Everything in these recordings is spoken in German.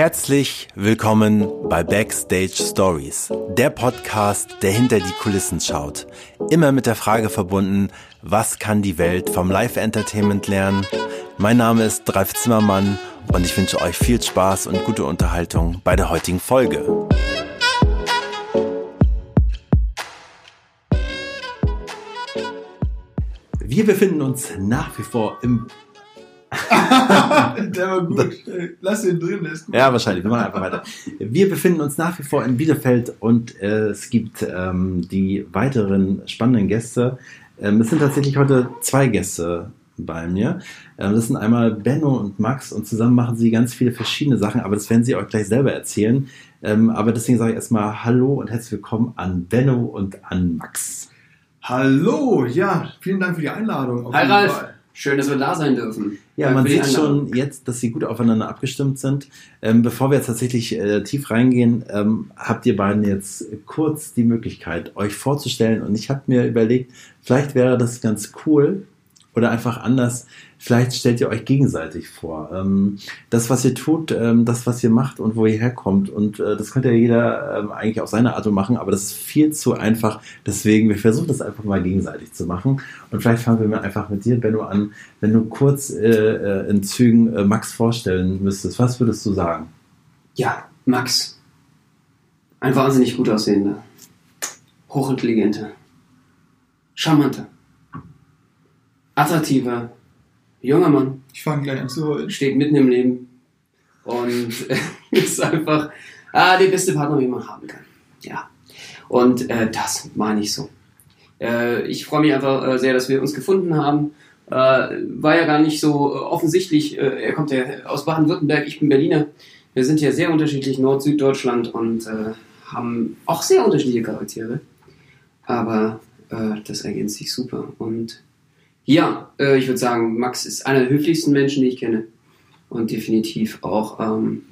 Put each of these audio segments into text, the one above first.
Herzlich willkommen bei Backstage Stories, der Podcast, der hinter die Kulissen schaut. Immer mit der Frage verbunden, was kann die Welt vom Live-Entertainment lernen? Mein Name ist Dreif Zimmermann und ich wünsche euch viel Spaß und gute Unterhaltung bei der heutigen Folge. Wir befinden uns nach wie vor im Der war gut. Lass den drin, der ist gut. Ja, wahrscheinlich. Wir machen einfach weiter. Wir befinden uns nach wie vor in Bielefeld und äh, es gibt ähm, die weiteren spannenden Gäste. Ähm, es sind tatsächlich heute zwei Gäste bei mir. Ähm, das sind einmal Benno und Max und zusammen machen sie ganz viele verschiedene Sachen, aber das werden sie euch gleich selber erzählen. Ähm, aber deswegen sage ich erstmal Hallo und herzlich willkommen an Benno und an Max. Hallo, ja, vielen Dank für die Einladung. auf Hi jeden Ralf, Fall. Schön, dass wir da sein dürfen. Ja, man sieht Einladung. schon jetzt, dass sie gut aufeinander abgestimmt sind. Ähm, bevor wir jetzt tatsächlich äh, tief reingehen, ähm, habt ihr beiden jetzt kurz die Möglichkeit, euch vorzustellen. Und ich habe mir überlegt, vielleicht wäre das ganz cool oder einfach anders. Vielleicht stellt ihr euch gegenseitig vor. Ähm, das, was ihr tut, ähm, das, was ihr macht und wo ihr herkommt. Und äh, das könnte ja jeder ähm, eigentlich auf seine Art und machen, aber das ist viel zu einfach. Deswegen, wir versuchen das einfach mal gegenseitig zu machen. Und vielleicht fangen wir mal einfach mit dir, Benno, an. Wenn du kurz äh, äh, in Zügen äh, Max vorstellen müsstest, was würdest du sagen? Ja, Max. Ein wahnsinnig gut aussehender, hochintelligenter, charmanter, attraktiver, junger Mann, Ich fange gleich an zu heulen. steht mitten im Leben und ist einfach ah, der beste Partner, den man haben kann. Ja. Und äh, das meine ich so. Äh, ich freue mich einfach äh, sehr, dass wir uns gefunden haben. Äh, war ja gar nicht so äh, offensichtlich. Äh, er kommt ja aus Baden-Württemberg, ich bin Berliner. Wir sind ja sehr unterschiedlich, Nord-Süddeutschland und haben auch sehr unterschiedliche Charaktere. Aber das ergänzt sich super. Und ja, äh, ich würde sagen, Max ist einer der höflichsten Menschen, die ich kenne. Und definitiv auch ähm,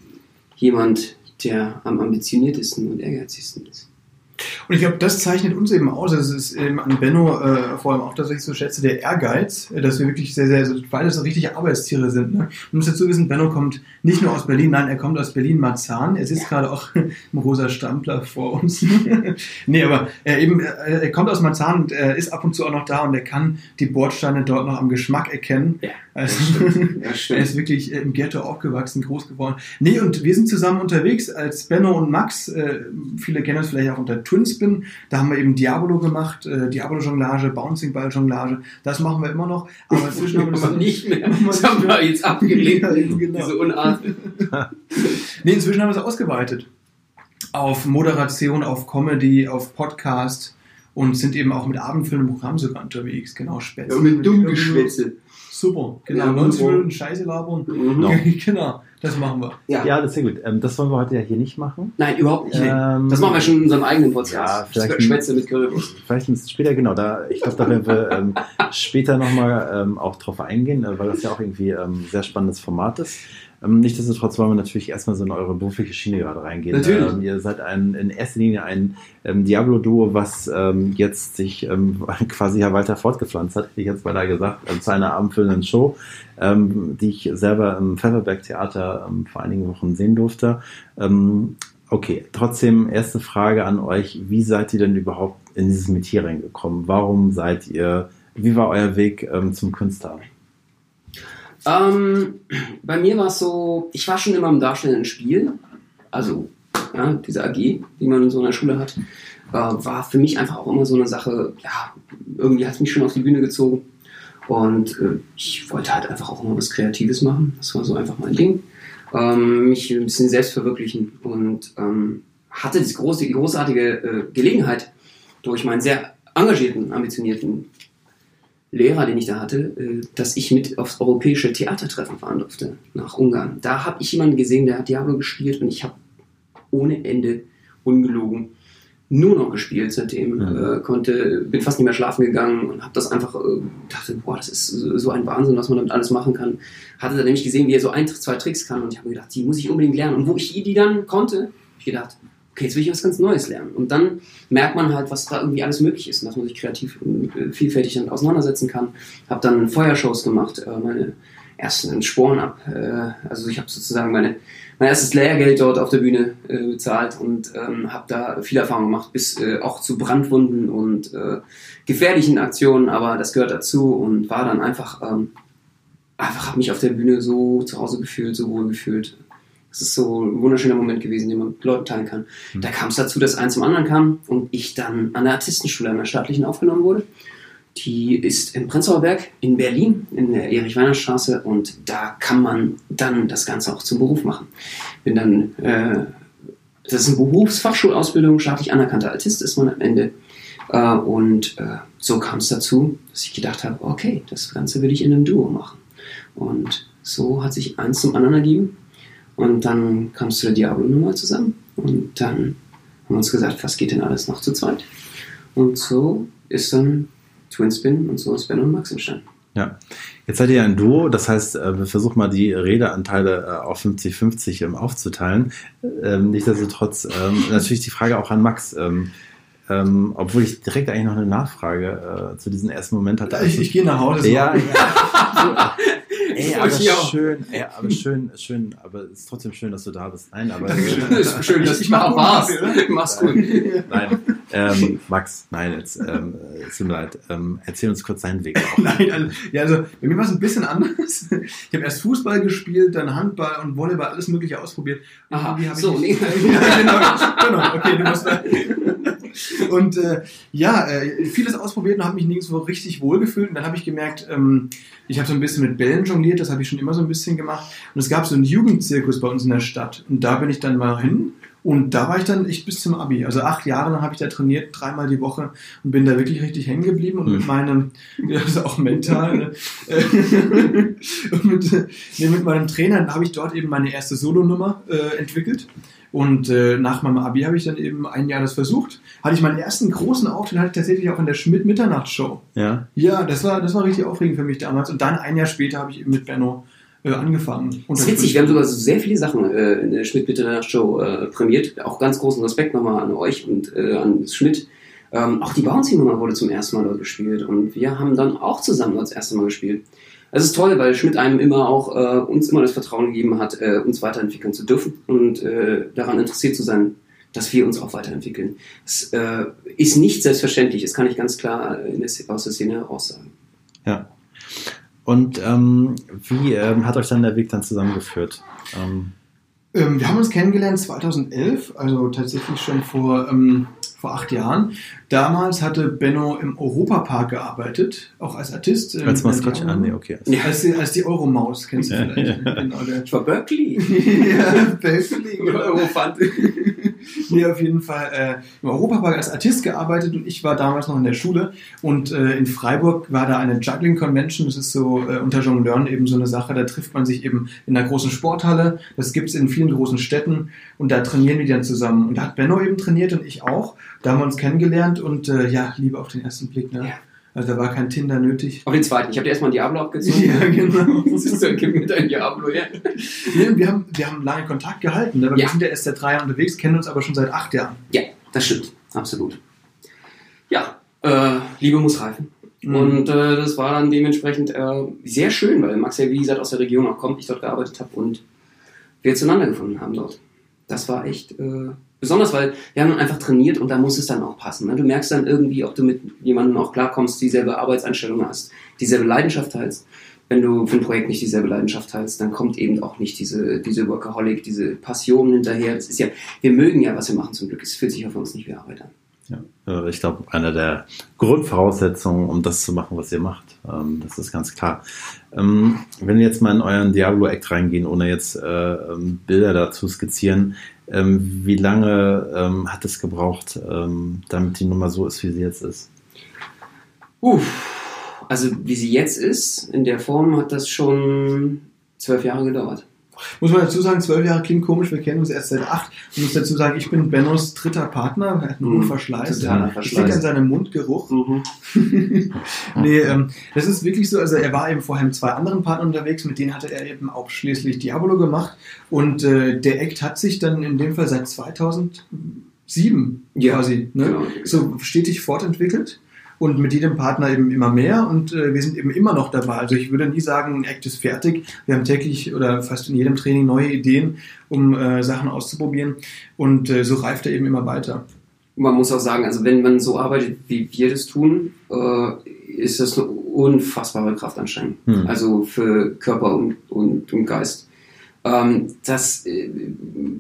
jemand, der am ambitioniertesten und ehrgeizigsten ist. Und ich glaube, das zeichnet uns eben aus. Das ist eben an Benno äh, vor allem auch, dass ich so schätze, der Ehrgeiz, äh, dass wir wirklich sehr, sehr, so, beide so richtige Arbeitstiere sind. Ne? Man muss dazu wissen, Benno kommt nicht nur aus Berlin, nein, er kommt aus Berlin-Marzahn. Er sitzt gerade auch im rosa Strampler vor uns. nee, aber er eben, äh, er kommt aus Marzahn und er ist ab und zu auch noch da und er kann die Bordsteine dort noch am Geschmack erkennen. Ja, Also, das stimmt. Das Er ist wirklich äh, im Ghetto aufgewachsen, groß geworden. Nee, und wir sind zusammen unterwegs als Benno und Max. Äh, viele kennen uns vielleicht auch unter Twinspin. Da haben wir eben Diabolo gemacht, äh, Diabolo-Jonglage, Bouncing-Ball-Jonglage. Das machen wir immer noch. Aber inzwischen haben wir das nicht mehr. Das haben wir jetzt abgelegt. Ja, genau. Diese Unart. Nee, inzwischen haben wir es ausgeweitet. Auf Moderation, auf Comedy, auf Podcast und sind eben auch mit abendfüllendem Programm sogar unterwegs. Genau, Spätzle. Super, genau. Ja, 90 super. Minuten Scheiße labern. Mhm. Genau, das machen wir. Ja. Ja, das ist sehr gut. Ähm, das wollen wir heute ja hier nicht machen. Nein, überhaupt nicht. Ähm, Das machen wir schon in unserem eigenen Podcast. Ja, vielleicht- Schwätze mit Currywurst. Vielleicht ein bisschen später, genau. Da, ich glaube, da werden wir ähm, später nochmal ähm, auch drauf eingehen, äh, weil das ja auch irgendwie ähm, ein sehr spannendes Format ist. Ähm, Nichtsdestotrotz wollen wir natürlich erstmal so in eure berufliche Schiene gerade reingehen. Natürlich. Ähm, ihr seid ein, in erster Linie ein ähm, Diablo-Duo, was ähm, jetzt sich ähm, quasi ja weiter fortgepflanzt hat, hätte ich jetzt beinahe gesagt, ähm, zu einer abendfüllenden Show, die ich selber im Pfefferberg-Theater ähm, vor einigen Wochen sehen durfte. Okay, trotzdem erste Frage an euch. Wie seid ihr denn überhaupt in dieses Metier reingekommen? Warum seid ihr, wie war euer Weg zum Künstler? Ähm, bei mir war es so, ich war schon immer im darstellenden Spiel, also ja, diese AG, die man in so einer Schule hat, äh, war für mich einfach auch immer so eine Sache, ja, irgendwie hat es mich schon auf die Bühne gezogen. Und äh, ich wollte halt einfach auch immer was Kreatives machen, das war so einfach mein Ding, ähm, mich ein bisschen selbst verwirklichen. Und ähm, hatte die große, großartige äh, Gelegenheit, durch meinen sehr engagierten, ambitionierten Lehrer, den ich da hatte, äh, dass ich mit aufs europäische Theatertreffen fahren durfte, nach Ungarn. Da habe ich jemanden gesehen, der hat Diablo gespielt und ich habe ohne Ende ungelogen nur noch gespielt seitdem. Mhm. Äh, konnte, bin fast nicht mehr schlafen gegangen und habe das einfach, äh, dachte, boah, das ist so ein Wahnsinn, was man damit alles machen kann. Hatte da nämlich gesehen, wie er so ein, zwei Tricks kann und ich habe mir gedacht, die muss ich unbedingt lernen. Und wo ich die dann konnte, habe ich gedacht, okay, jetzt will ich was ganz Neues lernen. Und dann merkt man halt, was da irgendwie alles möglich ist und dass man sich kreativ und äh, vielfältig damit auseinandersetzen kann. Habe dann Feuershows gemacht. Äh, meine erst einen Sporen ab. Äh, also ich habe sozusagen meine, mein erstes Lehrgeld dort auf der Bühne bezahlt und ähm, habe da viel Erfahrung gemacht, bis auch zu Brandwunden und äh, gefährlichen Aktionen, aber das gehört dazu und war dann einfach, ähm, einfach habe mich auf der Bühne so zu Hause gefühlt, so wohl gefühlt. Das ist so ein wunderschöner Moment gewesen, den man mit Leuten teilen kann. Mhm. Da kam es dazu, dass eins zum anderen kam und ich dann an der Artistenschule, an der staatlichen aufgenommen wurde. Die ist im Prenzlauer Berg in Berlin, in der Erich-Weiner-Straße und da kann man dann das Ganze auch zum Beruf machen. Bin dann, äh, das ist eine Berufsfachschulausbildung, staatlich anerkannter Artist ist man am Ende. Äh, und äh, so kam es dazu, dass ich gedacht habe, okay, das Ganze will ich in einem Duo machen. Und so hat sich eins zum anderen ergeben. Und dann kam es zu der Diablo-Nummer zusammen. Und dann haben wir uns gesagt, was geht denn alles noch zu zweit? Und so ist dann Twinspin und so ist Ben und Max entstanden. Ja. Jetzt seid ihr ja ein Duo, das heißt, äh, wir versuchen mal die Redeanteile äh, auf 50-50 ähm, aufzuteilen. Ähm, Nichtsdestotrotz ähm, natürlich die Frage auch an Max. Ähm, obwohl ich direkt eigentlich noch eine Nachfrage äh, zu diesem ersten Moment hatte. Ich, ich gehe nach Hause. ja, ja. Ey, aber Ich auch. schön, ey, aber schön, schön, aber es ist trotzdem schön, dass du da bist. Nein, aber ist schön, dass Ich mal mach war's. Mach's gut. nein, ähm, Max, nein, jetzt, ähm, es tut mir leid. Ähm, erzähl uns kurz deinen Weg. Nein, also, ja, also bei mir war es ein bisschen anders. Ich habe erst Fußball gespielt, dann Handball und Volleyball, alles Mögliche ausprobiert. Aha, Irgendwie hab ich so, nee. ja, genau, genau, okay, du musst Und äh, ja, äh, vieles ausprobiert und habe mich nirgendwo richtig wohl gefühlt. Und dann habe ich gemerkt, ähm, ich habe so ein bisschen mit Bällen jongliert, das habe ich schon immer so ein bisschen gemacht. Und es gab so einen Jugendzirkus bei uns in der Stadt. Und da bin ich dann mal hin. Und da war ich dann echt bis zum Abi. Also acht Jahre lang habe ich da trainiert, dreimal die Woche und bin da wirklich richtig hängen geblieben. Und Hm. mit meinem, ja, also auch mental, ne? und mit, nee, mit meinem Trainer habe ich dort eben meine erste Solonummer äh, entwickelt. Und äh, nach meinem Abi habe ich dann eben ein Jahr das versucht. Hatte ich meinen ersten großen Auftritt, hatte ich tatsächlich auch in der Schmidt-Mitternachtsshow. Ja, Ja, das war, das war richtig aufregend für mich damals. Und dann ein Jahr später habe ich eben mit Benno äh, angefangen. Das ist witzig, wir haben sogar so sehr viele Sachen äh, in der Schmidt-Bitte-Show äh, prämiert. Auch ganz großen Respekt nochmal an euch und äh, an Schmidt. Ähm, auch die Bouncy-Nummer wurde zum ersten Mal dort gespielt und wir haben dann auch zusammen dort das erste Mal gespielt. Es ist toll, weil Schmidt einem immer auch äh, uns immer das Vertrauen gegeben hat, äh, uns weiterentwickeln zu dürfen und äh, daran interessiert zu sein, dass wir uns auch weiterentwickeln. Es äh, ist nicht selbstverständlich, das kann ich ganz klar in der, aus der Szene heraus sagen. ja. Und ähm, wie ähm, hat euch dann der Weg dann zusammengeführt? Ähm, Ähm, wir haben uns kennengelernt 2011, also tatsächlich schon vor, ähm, vor acht Jahren. Damals hatte Benno im Europapark gearbeitet, auch als Artist. ähm, als Maskottchen? Ah, nee, okay. Ja. Als die, als die Euromaus, kennst du Ja, vielleicht. ja. Genau, der Ich war Berkeley. ja, Berkeley. Eurofant. nee, auf jeden Fall äh, im Europapark als Artist gearbeitet und ich war damals noch in der Schule. Und äh, in Freiburg war da eine Juggling Convention, das ist so äh, unter Jongleuren eben so eine Sache, da trifft man sich eben in einer großen Sporthalle, das gibt's in vielen großen Städten. Und da trainieren die dann zusammen. Und da hat Benno eben trainiert und ich auch, da haben wir uns kennengelernt. Und äh, ja, Liebe auf den ersten Blick, ne? Ja. Also da war kein Tinder nötig. Auf den zweiten. Ich habe dir erstmal ein Diablo abgezogen. Ja, genau. Siehst du, gib mir dein Diablo her. Nee, wir, haben, wir haben lange Kontakt gehalten, ne? weil Ja. wir sind ja erst seit drei Jahren unterwegs, kennen uns aber schon seit acht Jahren. Ja, das stimmt. Absolut. Ja, äh, Liebe muss reifen. Mhm. Und äh, das war dann dementsprechend äh, sehr schön, weil Max ja, wie gesagt, aus der Region auch kommt, ich dort gearbeitet habe und wir zueinander gefunden haben dort. Das war echt äh, besonders, weil wir haben einfach trainiert und da muss es dann auch passen. Ne? Du merkst dann irgendwie, ob du mit jemandem auch klarkommst, dieselbe Arbeitseinstellung hast, dieselbe Leidenschaft teilst. Wenn du für ein Projekt nicht dieselbe Leidenschaft teilst, dann kommt eben auch nicht diese, diese Workaholic, diese Passion hinterher. Das ist ja, wir mögen ja, was wir machen zum Glück. Es fühlt sich auf uns nicht wie Arbeit an. Ja, äh, ich glaube, eine der Grundvoraussetzungen, um das zu machen, was ihr macht. Ähm, das ist ganz klar. Ähm, wenn wir jetzt mal in euren Diablo-Act reingehen, ohne jetzt äh, ähm, Bilder dazu skizzieren, ähm, wie lange ähm, hat es gebraucht, ähm, damit die Nummer so ist, wie sie jetzt ist? Uff. Also wie sie jetzt ist, in der Form hat das schon zwölf Jahre gedauert. Muss man dazu sagen, zwölf Jahre klingt komisch, wir kennen uns erst seit acht. Ich muss dazu sagen, ich bin Bennos dritter Partner, er hat einen Mhm. Verschleiß. Totaler Ich liegt an seinem Mundgeruch. Mhm. nee, ähm, das ist wirklich so, also er war eben vorher mit zwei anderen Partnern unterwegs, mit denen hatte er eben auch schließlich Diabolo gemacht. Und äh, der Act hat sich dann in dem Fall seit 2007 Ja, quasi ne, genau. so stetig fortentwickelt. Und mit jedem Partner eben immer mehr und äh, wir sind eben immer noch dabei. Also ich würde nie sagen, ein Act ist fertig. Wir haben täglich oder fast in jedem Training neue Ideen, um äh, Sachen auszuprobieren und äh, so reift er eben immer weiter. Man muss auch sagen, also wenn man so arbeitet, wie wir das tun, äh, ist das eine unfassbare Kraftanstrengung. Hm. Also für Körper und, und, und Geist. Ähm, das äh,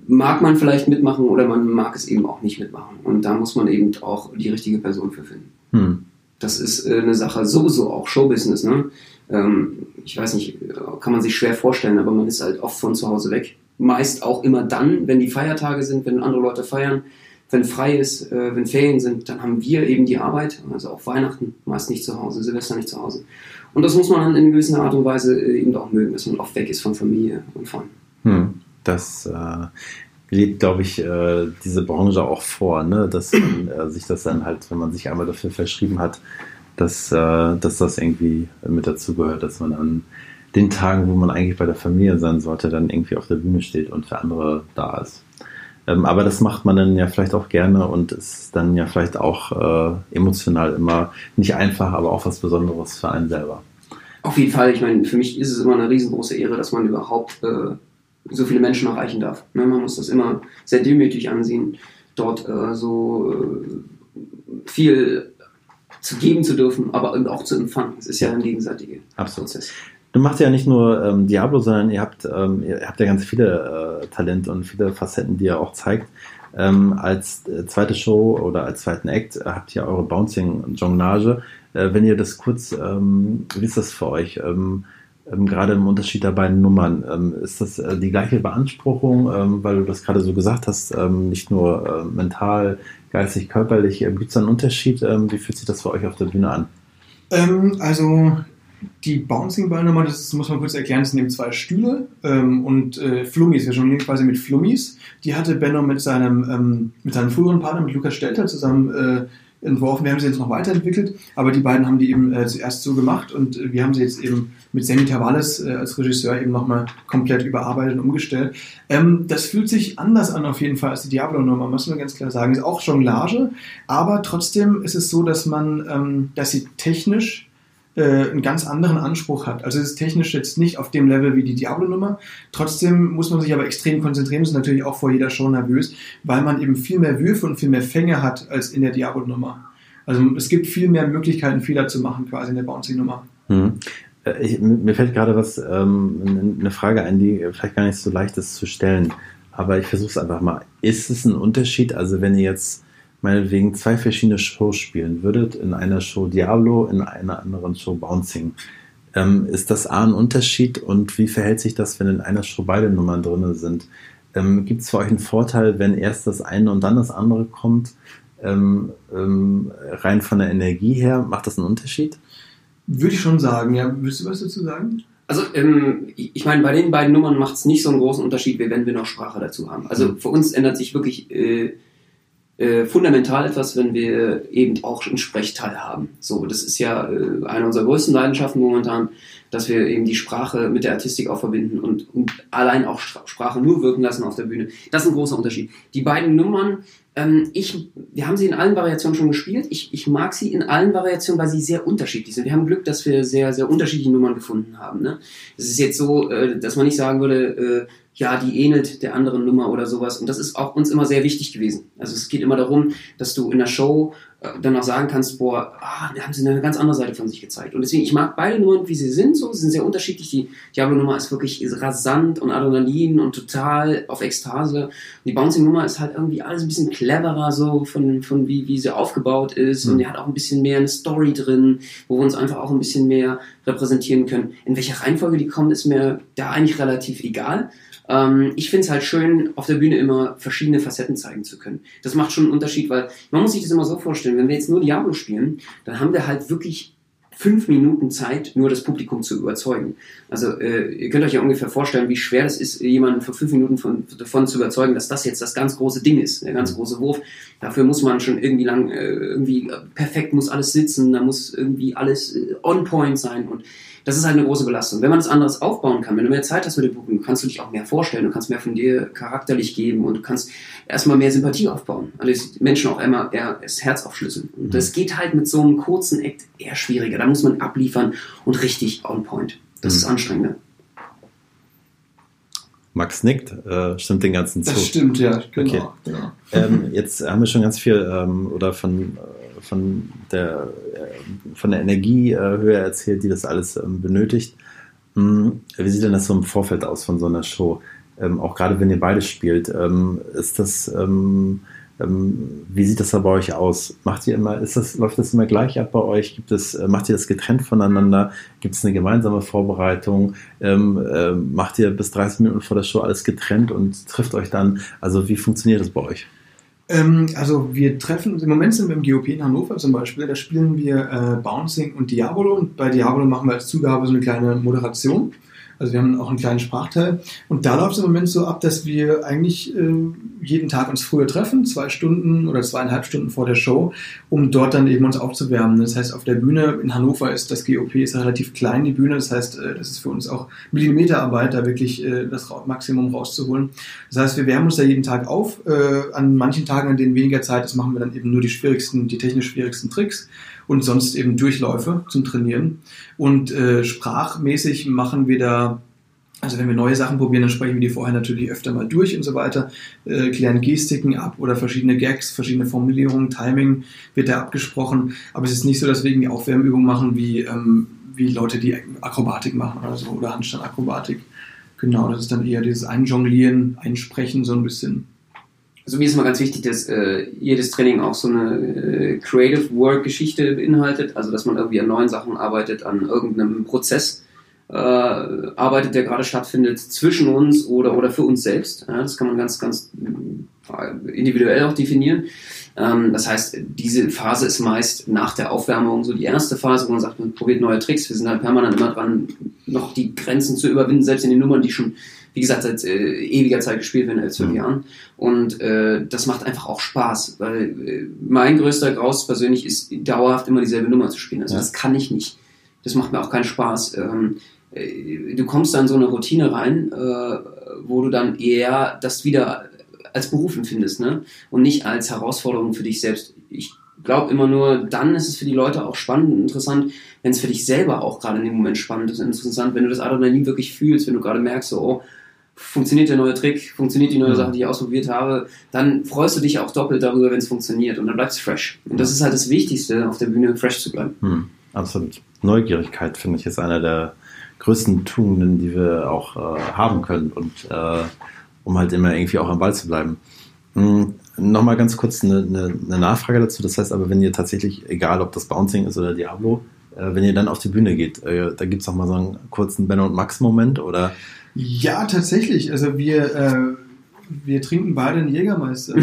mag man vielleicht mitmachen oder man mag es eben auch nicht mitmachen. Und da muss man eben auch die richtige Person für finden. Hm. Das ist äh, eine Sache, sowieso auch Showbusiness. Ne? Ähm, ich weiß nicht, kann man sich schwer vorstellen, aber man ist halt oft von zu Hause weg. Meist auch immer dann, wenn die Feiertage sind, wenn andere Leute feiern, wenn frei ist, äh, wenn Ferien sind, dann haben wir eben die Arbeit, also auch Weihnachten meist nicht zu Hause, Silvester nicht zu Hause. Und das muss man dann in gewisser Art und Weise äh, eben auch mögen, dass man oft weg ist von Familie und von. Hm. Das äh, lebt, glaube ich, äh, diese Branche auch vor, ne? dass man äh, sich das dann halt, wenn man sich einmal dafür verschrieben hat, dass, äh, dass das irgendwie mit dazugehört, dass man an den Tagen, wo man eigentlich bei der Familie sein sollte, dann irgendwie auf der Bühne steht und für andere da ist. Ähm, aber das macht man dann ja vielleicht auch gerne und ist dann ja vielleicht auch äh, emotional immer nicht einfach, aber auch was Besonderes für einen selber. Auf jeden Fall, ich meine, für mich ist es immer eine riesengroße Ehre, dass man überhaupt äh, so viele Menschen erreichen darf. Ne? Man muss das immer sehr demütig ansehen, dort äh, so äh, viel zu geben zu dürfen, aber auch zu empfangen. Es ist ja ein gegenseitiger Absolut. Prozess. Du machst ja nicht nur ähm, Diablo, sondern ihr habt, ähm, ihr habt ja ganz viele äh, Talente und viele Facetten, die ihr auch zeigt. Ähm, als äh, zweite Show oder als zweiten Act äh, habt ihr eure Bouncing-Jonglage. Äh, wenn ihr das kurz, ähm, wie ist das für euch? Ähm, gerade im Unterschied der beiden Nummern, ähm, ist das äh, die gleiche Beanspruchung, ähm, weil du das gerade so gesagt hast, ähm, nicht nur äh, mental, geistig, körperlich, äh, gibt es einen Unterschied? Ähm, wie fühlt sich das für euch auf der Bühne an? Ähm, also die Bouncing Ball Nummer, das muss man kurz erklären, sind eben zwei Stühle und äh, Flummis, wir jonglieren quasi mit Flummis. Die hatte Benno mit seinem, mit seinem früheren Partner, mit Lukas Stelter zusammen äh, entworfen. Wir haben sie jetzt noch weiterentwickelt, aber die beiden haben die eben äh, zuerst so gemacht und äh, wir haben sie jetzt eben mit Sammy Tavalis äh, als Regisseur eben nochmal komplett überarbeitet und umgestellt. Ähm, das fühlt sich anders an auf jeden Fall als die Diablo-Nummer, muss man ganz klar sagen. Ist auch Jonglage, aber trotzdem ist es so, dass man, ähm, dass sie technisch äh, einen ganz anderen Anspruch hat. Also es ist technisch jetzt nicht auf dem Level wie die Diablo-Nummer. Trotzdem muss man sich aber extrem konzentrieren, ist natürlich auch vor jeder Show nervös, weil man eben viel mehr Würfe und viel mehr Fänge hat als in der Diablo-Nummer. Also es gibt viel mehr Möglichkeiten, Fehler zu machen quasi in der Bouncing-Nummer. Hm. Äh, Ich, mir fällt gerade was, ähm, eine Frage ein, die vielleicht gar nicht so leicht ist zu stellen, aber ich versuche es einfach mal. Ist es ein Unterschied, also wenn ihr jetzt meinetwegen zwei verschiedene Shows spielen würdet, in einer Show Diablo, in einer anderen Show Bouncing, ähm, ist das A ein Unterschied und wie verhält sich das, wenn in einer Show beide Nummern drin sind? Ähm, Gibt es für euch einen Vorteil, wenn erst das eine und dann das andere kommt? Ähm, ähm, rein von der Energie her, macht das einen Unterschied? Würde ich schon sagen, ja. Willst du was dazu sagen? Also, ähm, ich meine, bei den beiden Nummern macht es nicht so einen großen Unterschied, wie wenn wir noch Sprache dazu haben. Also für uns ändert sich wirklich äh, äh, fundamental etwas, wenn wir eben auch einen Sprechteil haben. So, das ist ja äh, eine unserer größten Leidenschaften momentan, dass wir eben die Sprache mit der Artistik auch verbinden und, und allein auch Sprache nur wirken lassen auf der Bühne. Das ist ein großer Unterschied. Die beiden Nummern, ähm, ich, wir haben sie in allen Variationen schon gespielt. Ich, ich mag sie in allen Variationen, weil sie sehr unterschiedlich sind. Wir haben Glück, dass wir sehr, sehr unterschiedliche Nummern gefunden haben. Ne? Es ist jetzt so, äh, dass man nicht sagen würde, äh, ja, die ähnelt der anderen Nummer oder sowas. Und das ist auch uns immer sehr wichtig gewesen. Also es geht immer darum, dass du in der Show äh, dann auch sagen kannst, boah, ah, da haben sie eine ganz andere Seite von sich gezeigt. Und deswegen, ich mag beide Nummern, wie sie sind, so, sie sind sehr unterschiedlich. Die Diablo-Nummer ist wirklich rasant und Adrenalin und total auf Ekstase. Und die Bouncing-Nummer ist halt irgendwie alles ein bisschen cleverer, so von, von wie, wie sie aufgebaut ist. Mhm. Und die hat auch ein bisschen mehr eine Story drin, wo wir uns einfach auch ein bisschen mehr repräsentieren können. In welcher Reihenfolge die kommen, ist mir da eigentlich relativ egal. Ähm, ich finde es halt schön, auf der Bühne immer verschiedene Facetten zeigen zu können. Das macht schon einen Unterschied, weil man muss sich das immer so vorstellen, wenn wir jetzt nur Diablo spielen, dann haben wir halt wirklich fünf Minuten Zeit, nur das Publikum zu überzeugen. Also äh, ihr könnt euch ja ungefähr vorstellen, wie schwer das ist, jemanden für fünf Minuten von, davon zu überzeugen, dass das jetzt das ganz große Ding ist, der ganz große Wurf. Dafür muss man schon irgendwie lang, äh, irgendwie äh, perfekt muss alles sitzen, da muss irgendwie alles äh, on point sein und das ist halt eine große Belastung. Wenn man das anderes aufbauen kann, wenn du mehr Zeit hast mit dem Publikum, kannst du dich auch mehr vorstellen, du kannst mehr von dir charakterlich geben und du kannst erstmal mehr Sympathie aufbauen. Also Menschen auch einmal eher das Herz aufschlüsseln. Und das geht halt mit so einem kurzen Act eher schwieriger. Da muss man abliefern und richtig on point. Das ist anstrengender. Max nickt, äh, stimmt den ganzen zu. Das stimmt, ja, genau. Okay. genau. Ähm, jetzt haben wir schon ganz viel ähm, oder von, äh, von, der, äh, von der Energiehöhe erzählt, die das alles ähm, benötigt. Hm, wie sieht denn das so im Vorfeld aus von so einer Show? Ähm, auch gerade wenn ihr beide spielt, ähm, ist das wie sieht das da bei euch aus? Macht ihr immer, ist das, läuft das immer gleich ab bei euch? Gibt es, äh, macht ihr das getrennt voneinander? Gibt es eine gemeinsame Vorbereitung? Äh, macht ihr bis 30 Minuten vor der Show alles getrennt und trifft euch dann? Also wie funktioniert das bei euch? Ähm, also wir treffen, im Moment sind wir im GOP in Hannover zum Beispiel, da spielen wir äh, Bouncing und Diabolo und bei Diabolo machen wir als Zugabe so eine kleine Moderation. Also wir haben auch einen kleinen Sprachteil. Und da läuft es im Moment so ab, dass wir eigentlich äh, jeden Tag uns früher treffen, zwei Stunden oder zweieinhalb Stunden vor der Show, um dort dann eben uns aufzuwärmen. Das heißt, auf der Bühne in Hannover ist das GOP ist relativ klein, die Bühne. Das heißt, äh, das ist für uns auch Millimeterarbeit, da wirklich äh, das Maximum rauszuholen. Das heißt, wir wärmen uns da jeden Tag auf. Äh, an manchen Tagen, an denen weniger Zeit ist, machen wir dann eben nur die schwierigsten, die technisch schwierigsten Tricks und sonst eben Durchläufe zum Trainieren. Und äh, sprachmäßig machen wir da also wenn wir neue Sachen probieren, dann sprechen wir die vorher natürlich öfter mal durch und so weiter, äh, klären Gestiken ab oder verschiedene Gags, verschiedene Formulierungen, Timing wird da abgesprochen. Aber es ist nicht so, dass wir irgendwie Aufwärmübungen machen wie, ähm, wie Leute, die Akrobatik machen oder so oder Handstandakrobatik. Genau, das ist dann eher dieses Einjonglieren, Einsprechen so ein bisschen. Also mir ist mal ganz wichtig, dass äh, jedes Training auch so eine äh, Creative Work Geschichte beinhaltet, also dass man irgendwie an neuen Sachen arbeitet, an irgendeinem Prozess äh, arbeitet, der gerade stattfindet zwischen uns oder, oder für uns selbst. Ja, das kann man ganz, ganz äh, individuell auch definieren. Ähm, das heißt, diese Phase ist meist nach der Aufwärmung so die erste Phase, wo man sagt, man probiert neue Tricks. Wir sind halt permanent immer dran, noch die Grenzen zu überwinden, selbst in den Nummern, die schon wie gesagt, seit äh, ewiger Zeit gespielt werden, als zwölf mhm. Jahren. Und äh, das macht einfach auch Spaß, weil äh, mein größter Graus persönlich ist, dauerhaft immer dieselbe Nummer zu spielen. Also ja. das kann ich nicht. Das macht mir auch keinen Spaß. Ähm, äh, du kommst dann so eine Routine rein, äh, wo du dann eher das wieder als Beruf empfindest, ne? Und nicht als Herausforderung für dich selbst. Ich glaube immer nur, dann ist es für die Leute auch spannend und interessant, wenn es für dich selber auch gerade in dem Moment spannend ist und interessant, wenn du das Adrenalin wirklich fühlst, wenn du gerade merkst, so, oh, funktioniert der neue Trick, funktioniert die neue Sache, die ich ausprobiert habe, dann freust du dich auch doppelt darüber, wenn es funktioniert und dann bleibst du fresh. Und das ist halt das Wichtigste, auf der Bühne fresh zu bleiben. Hm, absolut. Neugierigkeit finde ich ist einer der größten Tugenden, die wir auch äh, haben können und äh, um halt immer irgendwie auch am Ball zu bleiben. Hm, Nochmal ganz kurz eine, eine, eine, Nachfrage dazu. Das heißt aber, wenn ihr tatsächlich, egal ob das Bouncing ist oder Diablo, äh, wenn ihr dann auf die Bühne geht, äh, da gibt es auch mal so einen kurzen Ben und Max-Moment oder ja, tatsächlich. Also wir, äh, wir trinken beide einen Jägermeister.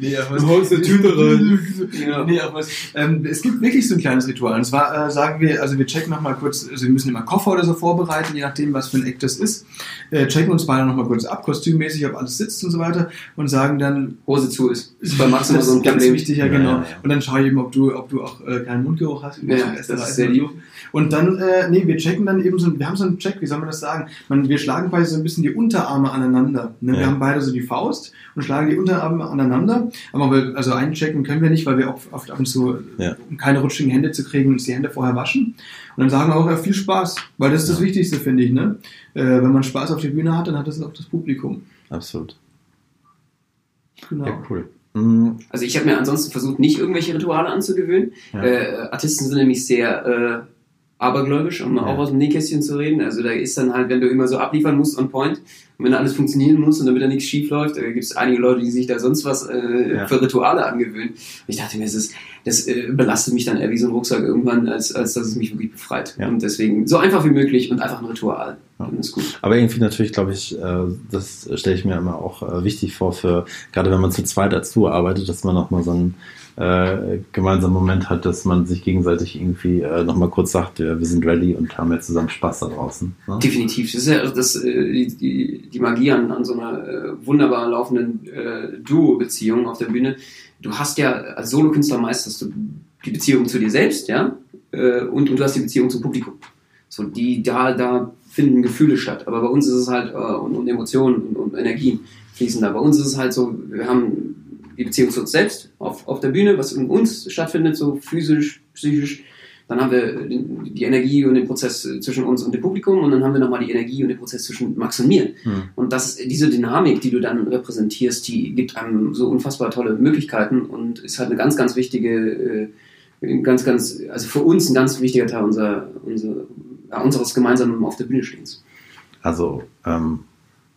nee, aber du holst eine Tüte rein. ja. Nee, aber es, ähm, es gibt wirklich so ein kleines Ritual. Und zwar äh, sagen wir, also wir checken nochmal kurz, also wir müssen immer Koffer oder so vorbereiten, je nachdem, was für ein Eck das ist. Äh, checken uns beide nochmal kurz ab, kostümmäßig, ob alles sitzt und so weiter. Und sagen dann... Hose zu ist. Ist bei Max immer so ein ganz wichtig, ja, genau. Ja, ja. Und dann schaue ich eben, ob du, ob du auch äh, keinen Mundgeruch hast. Ja, das ist sehr lieb. Und dann, äh, nee, wir checken dann eben so, wir haben so einen Check, wie soll man das sagen? Man, wir schlagen quasi so ein bisschen die Unterarme aneinander. Ne? Wir haben beide so die Faust und schlagen die Unterarme aneinander. Aber wir, also einchecken können wir nicht, weil wir oft, oft ab und zu, ja. um keine rutschigen Hände zu kriegen, uns die Hände vorher waschen. Und dann sagen wir auch, ja, viel Spaß, weil das ist das Wichtigste, finde ich. Ne? Äh, wenn man Spaß auf der Bühne hat, dann hat das auch das Publikum. Absolut. Genau. Ja, cool. Mhm. Also ich habe mir ansonsten versucht, nicht irgendwelche Rituale anzugewöhnen. Ja. Äh, Artisten sind nämlich sehr äh, abergläubisch, um ja. auch aus dem Nähkästchen zu reden. Also da ist dann halt, wenn du immer so abliefern musst on point und wenn alles funktionieren muss und damit da nichts schief läuft, da gibt es einige Leute, die sich da sonst was äh, ja. für Rituale angewöhnen. Und ich dachte mir, das, ist, das äh, belastet mich dann eher wie so ein Rucksack irgendwann, als, als dass es mich wirklich befreit. Ja. Und deswegen so einfach wie möglich und einfach ein Ritual. Ja. ist gut. Aber irgendwie natürlich, glaube ich, äh, das stelle ich mir immer auch äh, wichtig vor, für gerade wenn man zu zweit dazu arbeitet, dass man nochmal so ein äh, gemeinsamen Moment hat, dass man sich gegenseitig irgendwie äh, nochmal kurz sagt, ja, wir sind ready und haben jetzt zusammen Spaß da draußen. Ne? Definitiv. Das ist ja das, äh, die, die, die Magie an, an so einer äh, wunderbar laufenden äh, Duo-Beziehung auf der Bühne. Du hast ja als Solokünstler meistens du die Beziehung zu dir selbst, ja, äh, und, und du hast die Beziehung zum Publikum. So, die, da, da finden Gefühle statt. Aber bei uns ist es halt, äh, und, und Emotionen und, und Energien fließen da. Bei uns ist es halt so, wir haben die Beziehung zu uns selbst auf, auf der Bühne, was in uns stattfindet, so physisch, psychisch. Dann haben wir die Energie und den Prozess zwischen uns und dem Publikum und dann haben wir nochmal die Energie und den Prozess zwischen Max und mir. Hm. Und das, diese Dynamik, die du dann repräsentierst, die gibt einem so unfassbar tolle Möglichkeiten und ist halt eine ganz, ganz wichtige, äh, ganz, ganz, also für uns ein ganz wichtiger Teil unserer, unserer, ja, unseres gemeinsamen Auf der Bühne stehens. Also ähm,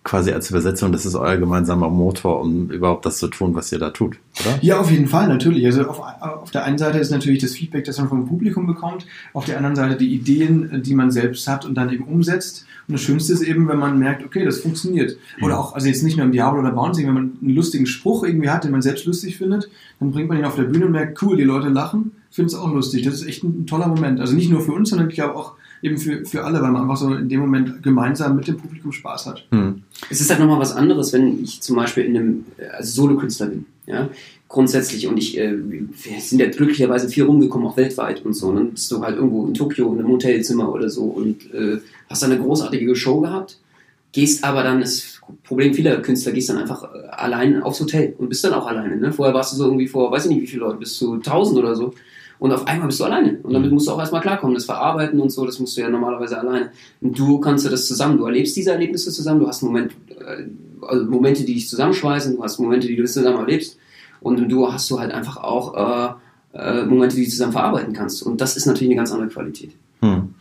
quasi als Übersetzung, das ist euer gemeinsamer Motor, um überhaupt das zu tun, was ihr da tut, oder? Ja, auf jeden Fall, natürlich. Also auf, auf der einen Seite ist natürlich das Feedback, das man vom Publikum bekommt, auf der anderen Seite die Ideen, die man selbst hat und dann eben umsetzt. Und das Schönste ist eben, wenn man merkt, okay, das funktioniert. Oder auch, also jetzt nicht nur im Diablo oder Bouncing, wenn man einen lustigen Spruch irgendwie hat, den man selbst lustig findet, dann bringt man ihn auf der Bühne und merkt, cool, die Leute lachen, finden es auch lustig. Das ist echt ein, ein toller Moment. Also nicht nur für uns, sondern ich glaube auch eben für, für alle, weil man einfach so in dem Moment gemeinsam mit dem Publikum Spaß hat. Hm. Es ist halt nochmal was anderes, wenn ich zum Beispiel in einem also Solokünstler bin. Ja? Grundsätzlich. Und ich, äh, wir sind ja glücklicherweise viel rumgekommen, auch weltweit und so. Und dann bist du halt irgendwo in Tokio in einem Hotelzimmer oder so und äh, hast dann eine großartige Show gehabt. Gehst aber dann, das Problem vieler Künstler, gehst dann einfach äh, allein aufs Hotel und bist dann auch alleine. Ne? Vorher warst du so irgendwie vor, weiß ich nicht wie viele Leute, bis zu 1000 oder so. Und auf einmal bist du alleine. Und damit musst du auch erstmal klarkommen. Das Verarbeiten und so, das musst du ja normalerweise alleine. Und du kannst du das zusammen. Du erlebst diese Erlebnisse zusammen. Du hast Moment, äh, also Momente, die dich zusammenschweißen. Du hast Momente, die du zusammen erlebst. Und du hast du halt einfach auch äh, äh, Momente, die du zusammen verarbeiten kannst. Und das ist natürlich eine ganz andere Qualität. Hm.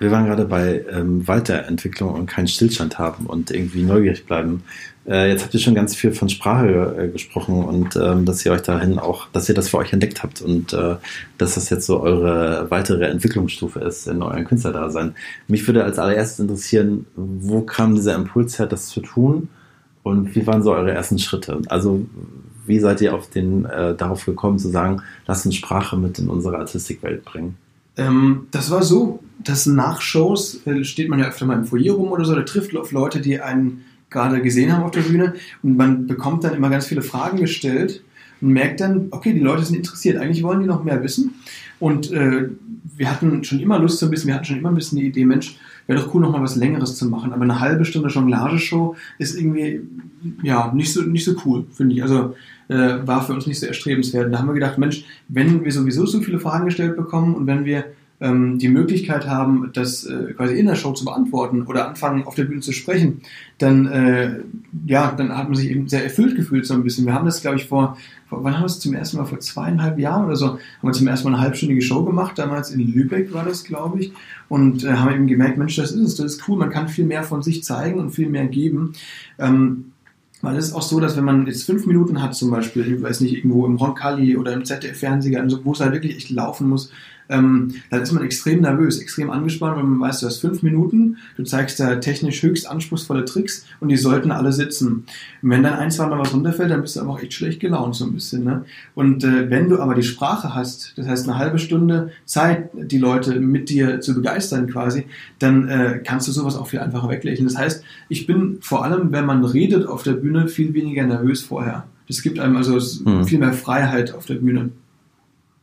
Wir waren gerade bei ähm, Weiterentwicklung und keinen Stillstand haben und irgendwie neugierig bleiben. Äh, jetzt habt ihr schon ganz viel von Sprache äh, gesprochen und ähm, dass ihr euch dahin auch, dass ihr das für euch entdeckt habt und äh, dass das jetzt so eure weitere Entwicklungsstufe ist in eurem Künstlerdasein. Mich würde als allererstes interessieren, wo kam dieser Impuls her, das zu tun und wie waren so eure ersten Schritte? Also wie seid ihr auf den, äh, darauf gekommen zu sagen, lasst uns Sprache mit in unsere Artistikwelt bringen? Ähm, das war so, dass nach Shows äh, steht man ja öfter mal im Foyer rum oder so, da trifft auf Leute, die einen gerade gesehen haben auf der Bühne. Und man bekommt dann immer ganz viele Fragen gestellt und merkt dann, okay, die Leute sind interessiert, eigentlich wollen die noch mehr wissen. Und äh, wir hatten schon immer Lust zu wissen, wir hatten schon immer ein bisschen die Idee, Mensch, wäre doch cool, noch mal was Längeres zu machen, aber eine halbe Stunde Jonglage-Show ist irgendwie, ja, nicht so, nicht so cool, finde ich, also äh, war für uns nicht so erstrebenswert. Und da haben wir gedacht, Mensch, wenn wir sowieso so viele Fragen gestellt bekommen und wenn wir ähm, die Möglichkeit haben, das äh, quasi in der Show zu beantworten oder anfangen, auf der Bühne zu sprechen, dann, äh, ja, dann hat man sich eben sehr erfüllt gefühlt so ein bisschen. Wir haben das, glaube ich, vor, vor, wann haben wir es zum ersten Mal, vor zweieinhalb Jahren oder so, haben wir zum ersten Mal eine halbstündige Show gemacht, damals in Lübeck war das, glaube ich, und äh, haben eben gemerkt, Mensch, das ist es, das ist cool, man kann viel mehr von sich zeigen und viel mehr geben. Ähm, weil es ist auch so, dass wenn man jetzt fünf Minuten hat, zum Beispiel, ich weiß nicht, irgendwo im Roncalli oder im ZDF-Fernseher, wo es halt wirklich echt laufen muss, ähm, dann ist man extrem nervös, extrem angespannt, weil man weiß, du hast fünf Minuten, du zeigst da technisch höchst anspruchsvolle Tricks und die sollten alle sitzen. Und wenn dann ein, zwei Mal was runterfällt, dann bist du aber auch echt schlecht gelaunt so ein bisschen. Ne? Und äh, wenn du aber die Sprache hast, das heißt eine halbe Stunde Zeit, die Leute mit dir zu begeistern quasi, dann äh, kannst du sowas auch viel einfacher weglächeln. Das heißt, ich bin vor allem, wenn man redet auf der Bühne, viel weniger nervös vorher. Das gibt einem also Hm. viel mehr Freiheit auf der Bühne.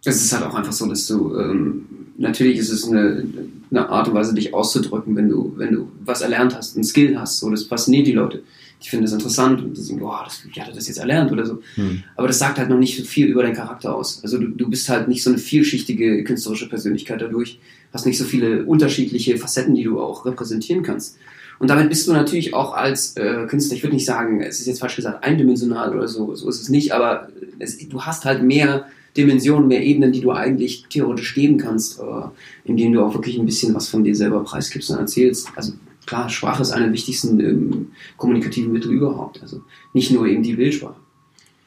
Es ist halt auch einfach so, dass du, ähm, natürlich ist es eine, eine Art und Weise, dich auszudrücken, wenn du, wenn du was erlernt hast, einen Skill hast. So, das fasziniert die Leute. Die finden das interessant und die sagen, boah, das, wie hat er das jetzt erlernt oder so. Hm. Aber das sagt halt noch nicht so viel über deinen Charakter aus. Also du, du bist halt nicht so eine vielschichtige künstlerische Persönlichkeit dadurch, hast nicht so viele unterschiedliche Facetten, die du auch repräsentieren kannst. Und damit bist du natürlich auch als äh, Künstler, ich würde nicht sagen, es ist jetzt falsch gesagt, eindimensional oder so, so ist es nicht, aber es, du hast halt mehr Dimensionen, mehr Ebenen, die du eigentlich theoretisch geben kannst, äh, indem du auch wirklich ein bisschen was von dir selber preisgibst und erzählst. Also klar, Sprache ist einer der wichtigsten ähm, kommunikativen Mittel überhaupt. Also nicht nur eben die Bildsprache.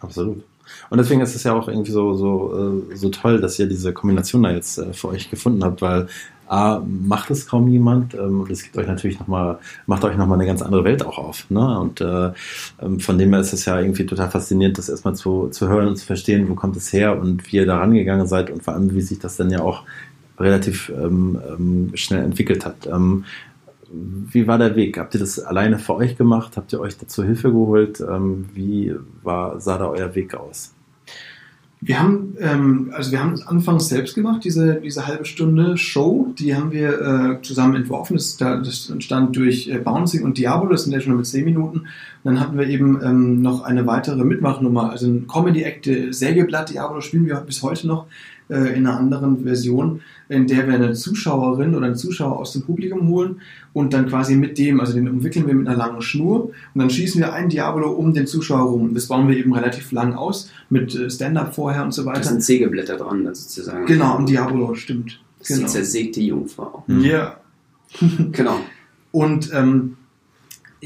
Absolut. Und deswegen ist es ja auch irgendwie so, so, äh, so toll, dass ihr diese Kombination da jetzt äh, für euch gefunden habt, weil A, macht es kaum jemand ähm, und es gibt euch natürlich nochmal, macht euch nochmal eine ganz andere Welt auch auf. Ne? Und äh, ähm, von dem her ist es ja irgendwie total faszinierend, das erstmal zu, zu hören und zu verstehen, wo kommt es her und wie ihr da rangegangen seid und vor allem, wie sich das dann ja auch relativ ähm, ähm, schnell entwickelt hat. Ähm, wie war der Weg? Habt ihr das alleine für euch gemacht? Habt ihr euch dazu Hilfe geholt? Ähm, wie war, sah da euer Weg aus? Wir haben, ähm, also wir haben es anfangs selbst gemacht, diese, diese halbe Stunde Show, die haben wir äh, zusammen entworfen. Das, das entstand durch äh, Bouncing und Diablo, das sind ja schon mit 10 Minuten. Und dann hatten wir eben ähm, noch eine weitere Mitmachnummer, also ein Comedy-Act, Sägeblatt Diablo spielen wir bis heute noch äh, in einer anderen Version, in der wir eine Zuschauerin oder einen Zuschauer aus dem Publikum holen und dann quasi mit dem, also den umwickeln wir mit einer langen Schnur und dann schießen wir einen Diabolo um den Zuschauer rum. Das bauen wir eben relativ lang aus, mit äh, Stand-up vorher und so weiter. Da sind Sägeblätter dran, sozusagen. Genau, ein Diabolo, stimmt. Das genau. ist die zersägte Jungfrau. Ja. genau. Und ähm,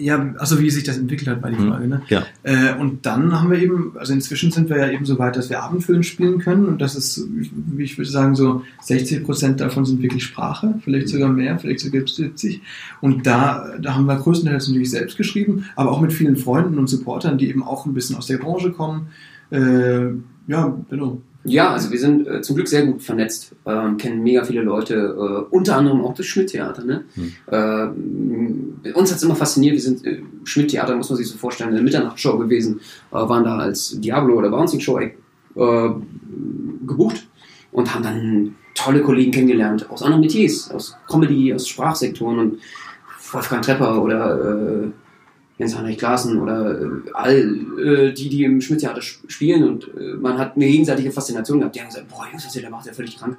ja, also wie sich das entwickelt hat, war die Mhm. Frage. Ne? Ja. Äh, und dann haben wir eben, also inzwischen sind wir ja eben so weit, dass wir Abendfüllen spielen können und das ist, wie ich würde sagen, so 60 Prozent davon sind wirklich Sprache, vielleicht sogar mehr, vielleicht sogar 70. Und da, da haben wir größtenteils natürlich selbst geschrieben, aber auch mit vielen Freunden und Supportern, die eben auch ein bisschen aus der Branche kommen. Äh, ja, genau. Ja, also wir sind äh, zum Glück sehr gut vernetzt, ähm, kennen mega viele Leute, äh, unter anderem auch das Schmidt-Theater. Ne? Hm. Äh, uns hat es immer fasziniert, wir sind äh, Schmidt-Theater, muss man sich so vorstellen, eine Mitternachtsshow gewesen, äh, waren da als Diablo oder Bouncing-Show äh, gebucht und haben dann tolle Kollegen kennengelernt aus anderen Metiers, aus Comedy, aus Sprachsektoren und Wolfgang Trepper oder äh, Jens-Heinrich Klaassen oder äh, all äh, die, die im Schmidt-Theater sp- spielen und äh, man hat eine gegenseitige Faszination gehabt. Die haben gesagt, boah, Jungs, was ihr da macht, ist ja völlig krank.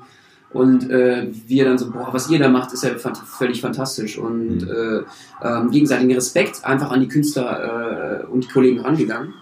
Und äh, wir dann so, boah, was ihr da macht, ist ja völlig fantastisch. Und Mhm. äh, ähm, gegenseitigen Respekt einfach an die Künstler äh, und die Kollegen rangegangen.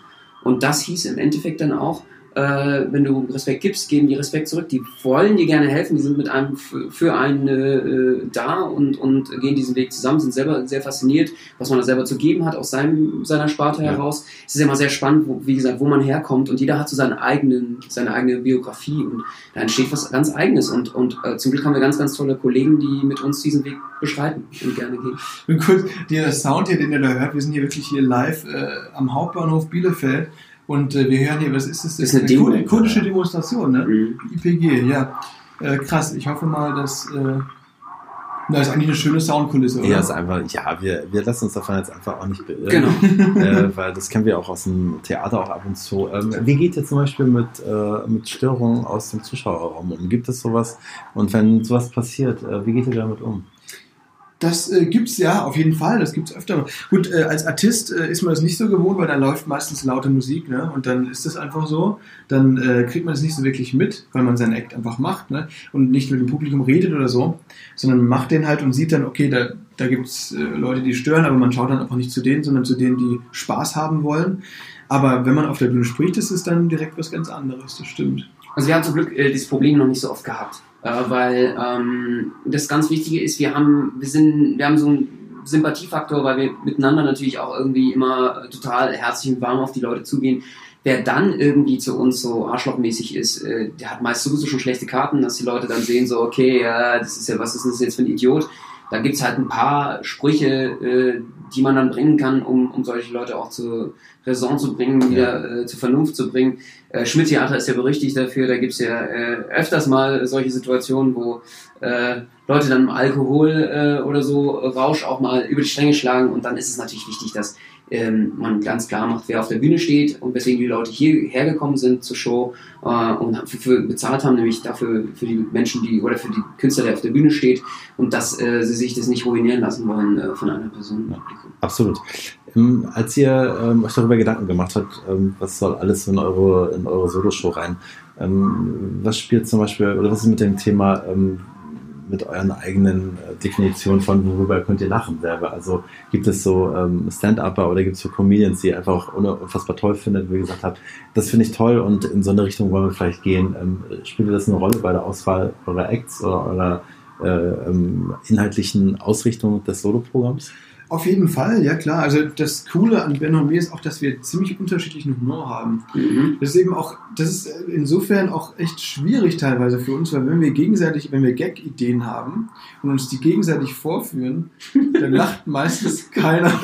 Und das hieß im Endeffekt dann auch, äh, wenn du Respekt gibst, geben die Respekt zurück. Die wollen dir gerne helfen, die sind mit einem für einen äh, da und, und gehen diesen Weg zusammen, sind selber sehr fasziniert, was man da selber zu geben hat aus seinem, seiner Sparte Ja. heraus. Es ist immer sehr spannend, wo, wie gesagt, wo man herkommt und jeder hat so seinen eigenen, seine eigene Biografie und da entsteht was ganz Eigenes und, und äh, zum Glück haben wir ganz, ganz tolle Kollegen, die mit uns diesen Weg beschreiten und gerne gehen. Und kurz, der Sound hier, den ihr da hört, wir sind hier wirklich hier live äh, am Hauptbahnhof Bielefeld und äh, wir hören hier, was ist das? Das ist eine Demo. kur- kurdische Demonstration, ne? Mhm. IPG, ja. Äh, krass, ich hoffe mal, dass. Äh, na, ist eigentlich eine schöne Soundkulisse, oder? Ja, ist einfach, ja, wir, wir lassen uns davon jetzt einfach auch nicht beirren. Genau. äh, weil das kennen wir auch aus dem Theater auch ab und zu. Ähm, wie geht ihr zum Beispiel mit, äh, mit Störungen aus dem Zuschauerraum um? Gibt es sowas? Und wenn sowas passiert, äh, wie geht ihr damit um? Das äh, gibt's ja, auf jeden Fall, das gibt's öfter. Gut, äh, als Artist äh, ist man das nicht so gewohnt, weil da läuft meistens laute Musik, ne? Und dann ist das einfach so. Dann äh, kriegt man das nicht so wirklich mit, weil man seinen Act einfach macht, ne? Und nicht mit dem Publikum redet oder so, sondern macht den halt und sieht dann, okay, da, da gibt's äh, Leute, die stören, aber man schaut dann einfach nicht zu denen, sondern zu denen, die Spaß haben wollen. Aber wenn man auf der Bühne spricht, ist es dann direkt was ganz anderes, das stimmt. Also wir haben zum Glück äh, dieses Problem noch nicht so oft gehabt, äh, weil ähm, das ganz Wichtige ist, wir haben, wir sind, wir haben so einen Sympathiefaktor, weil wir miteinander natürlich auch irgendwie immer äh, total herzlich und warm auf die Leute zugehen. Wer dann irgendwie zu uns so arschlochmäßig ist, äh, der hat meist sowieso schon schlechte Karten, dass die Leute dann sehen, so, okay, ja, das ist ja, was ist das jetzt für ein Idiot? Da gibt's halt ein paar Sprüche, äh, die man dann bringen kann, um, um solche Leute auch zur Raison zu bringen, wieder äh, zur Vernunft zu bringen. Äh, Schmidt-Theater ist ja berüchtigt dafür, da gibt's ja äh, öfters mal solche Situationen, wo äh, Leute dann im Alkohol äh, oder so Rausch auch mal über die Stränge schlagen. Und dann ist es natürlich wichtig, dass ähm, man ganz klar macht, wer auf der Bühne steht und weswegen die Leute hierher gekommen sind zur Show äh, und für, für bezahlt haben, nämlich dafür für die Menschen, die oder für die Künstler, der auf der Bühne steht und dass äh, sie sich das nicht ruinieren lassen wollen äh, von einer Person Ja. Absolut. Ähm, als ihr ähm, euch darüber Gedanken gemacht habt, ähm, was soll alles in eure, in eure Soloshow rein, ähm, was spielt zum Beispiel, oder was ist mit dem Thema, mit euren eigenen äh, Definitionen von, worüber könnt ihr lachen selber? Also gibt es so ähm, Stand-Upper oder gibt es so Comedians, die ihr einfach un- unfassbar toll findet, wo ihr gesagt habt, das finde ich toll und in so eine Richtung wollen wir vielleicht gehen. Ähm, spielt das eine Rolle bei der Auswahl eurer Acts oder eurer äh, ähm, inhaltlichen Ausrichtung des Soloprogramms? Auf jeden Fall, ja klar. Also das Coole an Ben und mir ist auch, dass wir ziemlich unterschiedlichen Humor haben. Mhm. Das ist eben auch, das ist insofern auch echt schwierig teilweise für uns, weil wenn wir gegenseitig, wenn wir Gag-Ideen haben und uns die gegenseitig vorführen, dann lacht meistens keiner.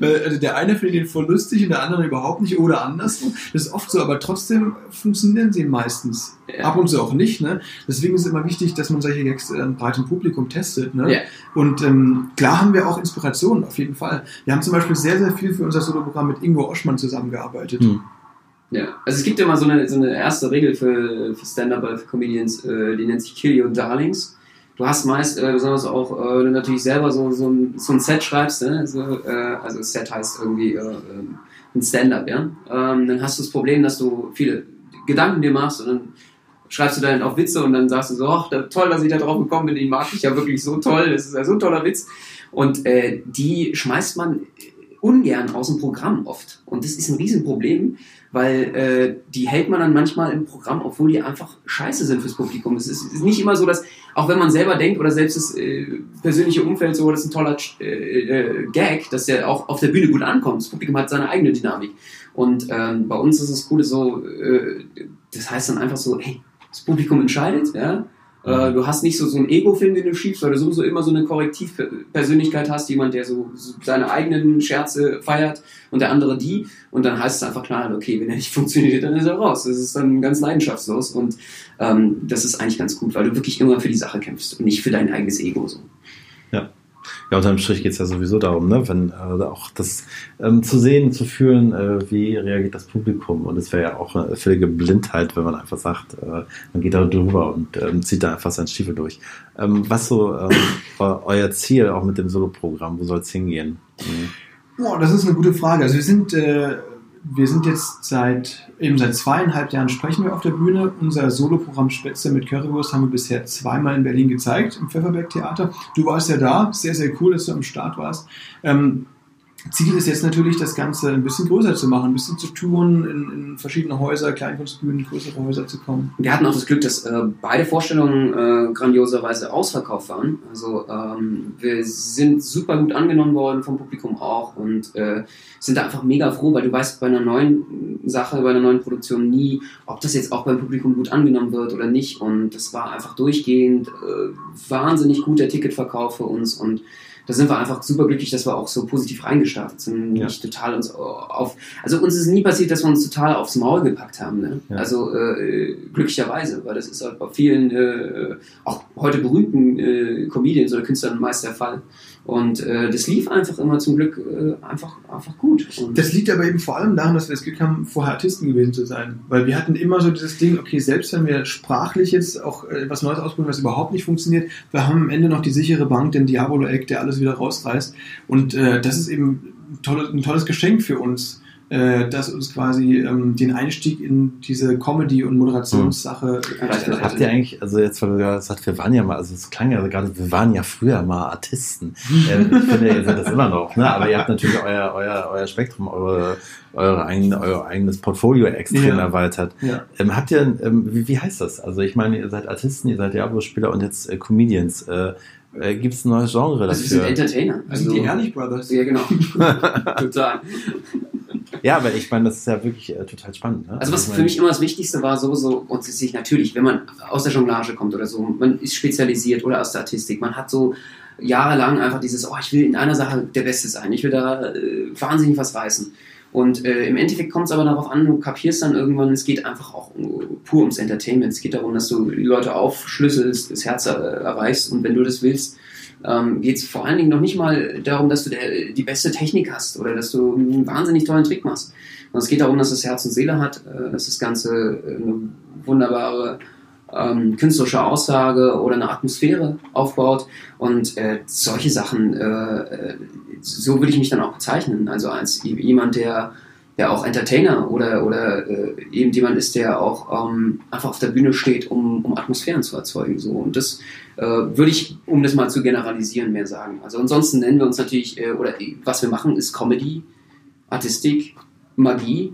weil also der eine findet den voll lustig und der andere überhaupt nicht oder andersrum. Das ist oft so, aber trotzdem funktionieren sie meistens. Ja. Ab und zu auch nicht. Ne? Deswegen ist es immer wichtig, dass man solche Gags äh, einem breiten Publikum testet. Ne? Ja. Und ähm, klar haben wir auch Inspirationen, auf jeden Fall. Wir haben zum Beispiel sehr, sehr viel für unser Soloprogramm mit Ingo Oschmann zusammengearbeitet. Hm. Ja, also es gibt mal so eine, so eine erste Regel für, für Stand-Up für Comedians, äh, die nennt sich Kill Your Darlings. Du hast meist, äh, besonders auch, äh, wenn du natürlich selber so, so, ein, so ein Set schreibst, ne? so, äh, also Set heißt irgendwie äh, ähm, ein Stand-Up, ja. Ähm, dann hast du das Problem, dass du viele Gedanken dir machst und dann schreibst du dann auch Witze und dann sagst du so, ach, toll, dass ich da drauf gekommen bin, den mag ich ja wirklich so toll, das ist ja so ein toller Witz. Und äh, die schmeißt man ungern aus dem Programm oft. Und das ist ein Riesenproblem, weil äh, die hält man dann manchmal im Programm, obwohl die einfach scheiße sind fürs Publikum. Es ist, ist nicht immer so, dass, auch wenn man selber denkt oder selbst das äh, persönliche Umfeld so, das ist ein toller äh, äh, Gag, dass der auch auf der Bühne gut ankommt. Das Publikum hat seine eigene Dynamik. Und ähm, bei uns ist das Coole so, äh, das heißt dann einfach so, hey, das Publikum entscheidet, ja, äh, du hast nicht so, so einen Ego-Film, den du schiebst, weil du sowieso immer so eine Korrektivpersönlichkeit hast, jemand, der so, so, seine eigenen Scherze feiert und der andere die. Und dann heißt es einfach klar, okay, wenn er nicht funktioniert, dann ist er raus. Das ist dann ganz leidenschaftslos und ähm, das ist eigentlich ganz gut, weil du wirklich immer für die Sache kämpfst und nicht für dein eigenes Ego. So. Ja. Ja, unterm Strich geht es ja sowieso darum, ne? wenn äh, auch das ähm, zu sehen, zu fühlen, äh, wie reagiert das Publikum. Und es wäre ja auch eine völlige Blindheit, wenn man einfach sagt, äh, man geht da drüber und ähm, zieht da einfach seinen Stiefel durch. Ähm, was so ähm, euer Ziel auch mit dem Solo-Programm, wo soll es hingehen? Mhm. Boah, das ist eine gute Frage. Also wir sind äh, wir sind jetzt seit eben seit zweieinhalb Jahren sprechen wir auf der Bühne. Unser Soloprogramm Spätzle mit Currywurst haben wir bisher zweimal in Berlin gezeigt, im Pfefferberg Theater. Du warst ja da, sehr, sehr cool, dass du am Start warst. Ähm, Ziel ist jetzt natürlich, das Ganze ein bisschen größer zu machen, ein bisschen zu tun, in, in verschiedene Häuser, Kleinkunstbühnen, größere Häuser zu kommen. Wir hatten auch das Glück, dass äh, beide Vorstellungen äh, grandioserweise ausverkauft waren. Also ähm, wir sind super gut angenommen worden vom Publikum auch und äh, sind da einfach mega froh, weil du weißt bei einer neuen Sache, bei einer neuen Produktion nie, ob das jetzt auch beim Publikum gut angenommen wird oder nicht. Und das war einfach durchgehend äh, wahnsinnig gut der Ticketverkauf für uns und da sind wir einfach super glücklich, dass wir auch so positiv reingestartet sind. Ja. Nicht total uns auf. Also uns ist nie passiert, dass wir uns total aufs Maul gepackt haben. Ne? Ja. Also äh, glücklicherweise, weil das ist halt bei vielen, äh, auch heute berühmten äh, Comedians oder Künstlern meist der Fall. Und äh, das lief einfach immer zum Glück äh, einfach, einfach gut. Und das liegt aber eben vor allem daran, dass wir das Glück haben, vorher Artisten gewesen zu sein. Weil wir hatten immer so dieses Ding, okay, selbst wenn wir sprachlich jetzt auch äh, was Neues ausprobieren, was überhaupt nicht funktioniert, wir haben am Ende noch die sichere Bank, den Diabolo-Eck, der alles wieder rausreißt. Und äh, das ist eben ein tolles, ein tolles Geschenk für uns äh, das uns quasi ähm, den Einstieg in diese Comedy- und Moderationssache hm. Habt ihr eigentlich, also jetzt, weil du gesagt wir waren ja mal, also es klang ja gerade, wir waren ja früher mal Artisten. äh, ich finde, ihr seid das immer noch, ne? aber ihr habt natürlich euer, euer, euer Spektrum, eure, eure eigene, euer eigenes Portfolio extrem ja. erweitert. Ja. Ähm, habt ihr, ähm, wie, wie heißt das? Also ich meine, ihr seid Artisten, ihr seid Diablo-Spieler und jetzt äh, Comedians. Äh, äh, Gibt es ein neues Genre dafür? Also wir sind Entertainer. Also, die Ehrlich Brothers. Ja, genau. Total. Ja, aber ich meine, das ist ja wirklich äh, total spannend. Ne? Also was für mich immer das Wichtigste war, sowieso, und sich natürlich, wenn man aus der Jonglage kommt oder so, man ist spezialisiert oder aus der Artistik, man hat so jahrelang einfach dieses, oh, ich will in einer Sache der Beste sein, ich will da äh, wahnsinnig was reißen. Und äh, im Endeffekt kommt es aber darauf an, du kapierst dann irgendwann, es geht einfach auch pur ums Entertainment. Es geht darum, dass du die Leute aufschlüsselst, das Herz äh, erreichst und wenn du das willst, ähm, geht es vor allen Dingen noch nicht mal darum, dass du der, die beste Technik hast oder dass du einen wahnsinnig tollen Trick machst. Sondern es geht darum, dass es Herz und Seele hat, äh, dass das Ganze äh, eine wunderbare ähm, künstlerische Aussage oder eine Atmosphäre aufbaut. Und äh, solche Sachen, äh, äh so würde ich mich dann auch bezeichnen. Also als jemand, der der auch Entertainer oder, oder äh, eben jemand ist, der auch ähm, einfach auf der Bühne steht, um, um Atmosphären zu erzeugen. So. Und das äh, würde ich, um das mal zu generalisieren, mehr sagen. Also ansonsten nennen wir uns natürlich, äh, oder was wir machen, ist Comedy, Artistik, Magie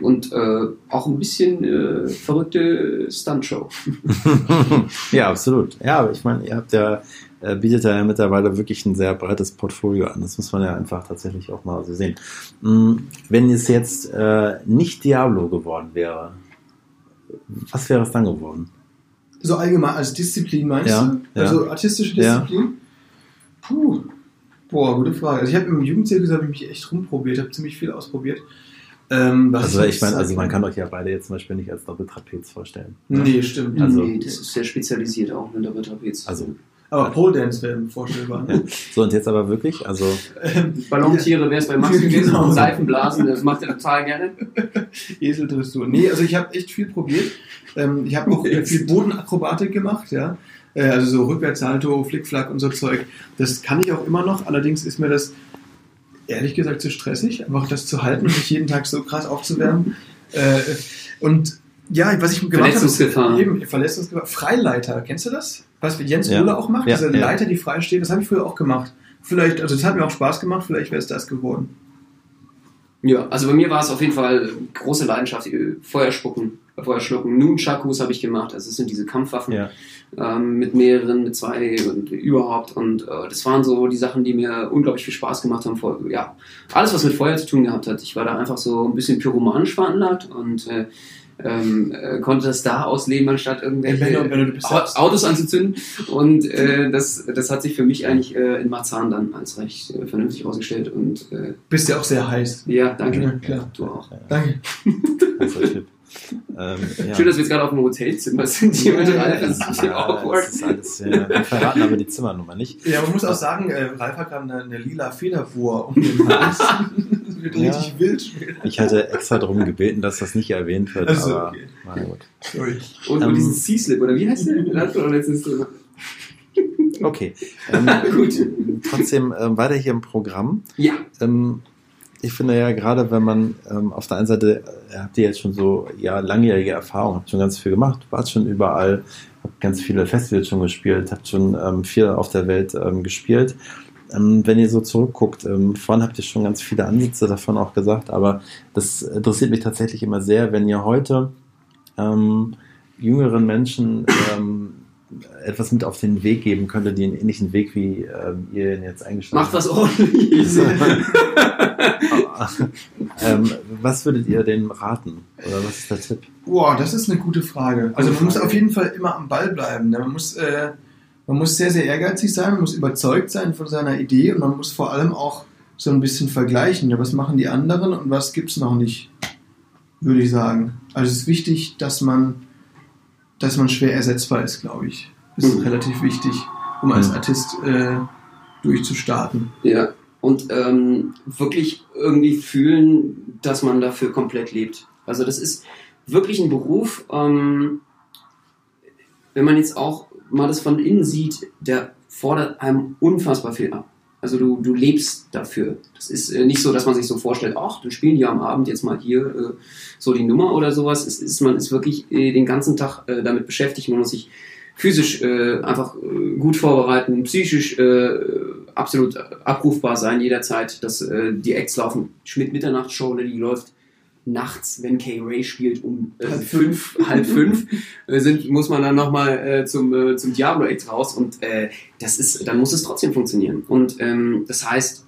und äh, auch ein bisschen äh, verrückte Stuntshow. ja, absolut. Ja, ich meine, ihr habt ja äh, bietet er ja mittlerweile wirklich ein sehr breites Portfolio an. Das muss man ja einfach tatsächlich auch mal so sehen. Mm, wenn es jetzt äh, nicht Diablo geworden wäre, was wäre es dann geworden? So allgemein als Disziplin meinst ja, du? Also ja. artistische Disziplin? Ja. Puh. Boah, gute Frage. Also ich habe im Jugendzirkus habe ich mich echt rumprobiert, habe ziemlich viel ausprobiert. Ähm, also ich meine, also man kann euch ja beide jetzt zum Beispiel nicht als Doppeltrapez vorstellen. Nee, stimmt. Also, nee, das ist sehr spezialisiert auch mit Doppeltrapez. Also Aber Pole Dance wäre vorstellbar. Ne? So, und jetzt aber wirklich, also Ähm, Ballontiere wäre es bei Max gewesen, Genau. und Seifenblasen, das macht er total gerne. Eseldressur. Nee, also ich habe echt viel probiert. Ähm, ich habe auch äh, viel Bodenakrobatik gemacht, ja. Äh, also so Rückwärtssalto, Flickflack und so Zeug. Das kann ich auch immer noch. Allerdings ist mir das ehrlich gesagt zu stressig, einfach das zu halten und sich jeden Tag so krass aufzuwärmen. Äh, und ja, was ich gemacht habe, Verletzungsgefahr. eben Verletzungsgefahr. Freileiter, kennst du das? Was Jens Ja. Ohle auch macht, Ja, diese ja. Leiter, die frei steht, das habe ich früher auch gemacht. Vielleicht, also das hat mir auch Spaß gemacht, vielleicht wäre es das geworden. Ja, also bei mir war es auf jeden Fall große Leidenschaft, äh, Feuerspucken, Feuerschlucken. Nunchakus habe ich gemacht, also es sind diese Kampfwaffen ja. ähm, mit mehreren, mit zwei und überhaupt. Und äh, das waren so die Sachen, die mir unglaublich viel Spaß gemacht haben. Vor, ja, alles, was mit Feuer zu tun gehabt hat. Ich war da einfach so ein bisschen pyromanisch veranlagt und äh, ähm, äh, konnte das da ausleben, anstatt irgendwelche Ja, Benno, Benno, Autos anzuzünden. Und äh, das, das hat sich für mich eigentlich äh, in Marzahn dann als recht äh, vernünftig ausgestellt. Und äh, Bist ja auch sehr heiß. ja, danke. Ja, klar. Du auch. Danke. Krasser Typ. Ähm, ja. Schön, dass wir jetzt gerade auf dem Hotelzimmer sind hier mit Ralf. Das ist ein bisschen Ja, awkward. das ist alles, ja, wir verraten aber die Zimmernummer nicht. Ja, man muss auch sagen, äh, Ralf hat gerade eine, eine lila Federwur um den Hals. wird Ja. richtig wild. Ich hatte extra darum gebeten, dass das nicht erwähnt wird, Ach so, aber okay. na gut. Sorry. Und, Ähm, und diesen Sea-Slip, oder wie heißt der? Den hatten wir doch letztens drüber. Okay. Ähm, Gut. Trotzdem ähm, weiter hier im Programm. Ja, Ähm, ich finde ja gerade, wenn man ähm, auf der einen Seite äh, habt ihr jetzt schon so ja langjährige Erfahrung, habt schon ganz viel gemacht, wart schon überall, habt ganz viele Festivals schon gespielt, habt schon ähm, viel auf der Welt ähm, gespielt. Ähm, wenn ihr so zurückguckt, ähm, vorhin habt ihr schon ganz viele Ansätze davon auch gesagt, aber das interessiert mich tatsächlich immer sehr, wenn ihr heute ähm, jüngeren Menschen ähm, etwas mit auf den Weg geben könntet, die einen ähnlichen Weg wie ähm, ihr ihn jetzt eingeschlagen macht was ordentliches. ähm, was würdet ihr denen raten? Oder was ist der Tipp? Boah, das ist eine gute Frage. Also man muss auf jeden Fall immer am Ball bleiben. ne? Man muss, äh, man muss sehr, sehr ehrgeizig sein, man muss überzeugt sein von seiner Idee und man muss vor allem auch so ein bisschen vergleichen. Ja, was machen die anderen und was gibt's noch nicht, würde ich sagen. Also es ist wichtig, dass man, dass man schwer ersetzbar ist, glaube ich. Das ist Mhm. relativ wichtig, um als Mhm. Artist äh, durchzustarten. Ja, und ähm, wirklich irgendwie fühlen, dass man dafür komplett lebt. Also das ist wirklich ein Beruf, ähm, wenn man jetzt auch mal das von innen sieht, der fordert einem unfassbar viel ab. Also du, du lebst dafür. Das ist äh, nicht so, dass man sich so vorstellt, ach, dann spielen die am Abend jetzt mal hier äh, so die Nummer oder sowas. Es ist, man ist wirklich äh, den ganzen Tag äh, damit beschäftigt. Man muss sich physisch äh, einfach äh, gut vorbereiten, psychisch absolut abrufbar sein jederzeit, dass die Acts laufen. Schmidt Mitternachtsshow, ne, die läuft nachts, wenn Kay Ray spielt, um äh, Halb fünf, halb fünf, äh, sind, muss man dann nochmal äh, zum, äh, zum Diablo Act raus und äh, das ist, dann muss es trotzdem funktionieren. Und ähm, das heißt,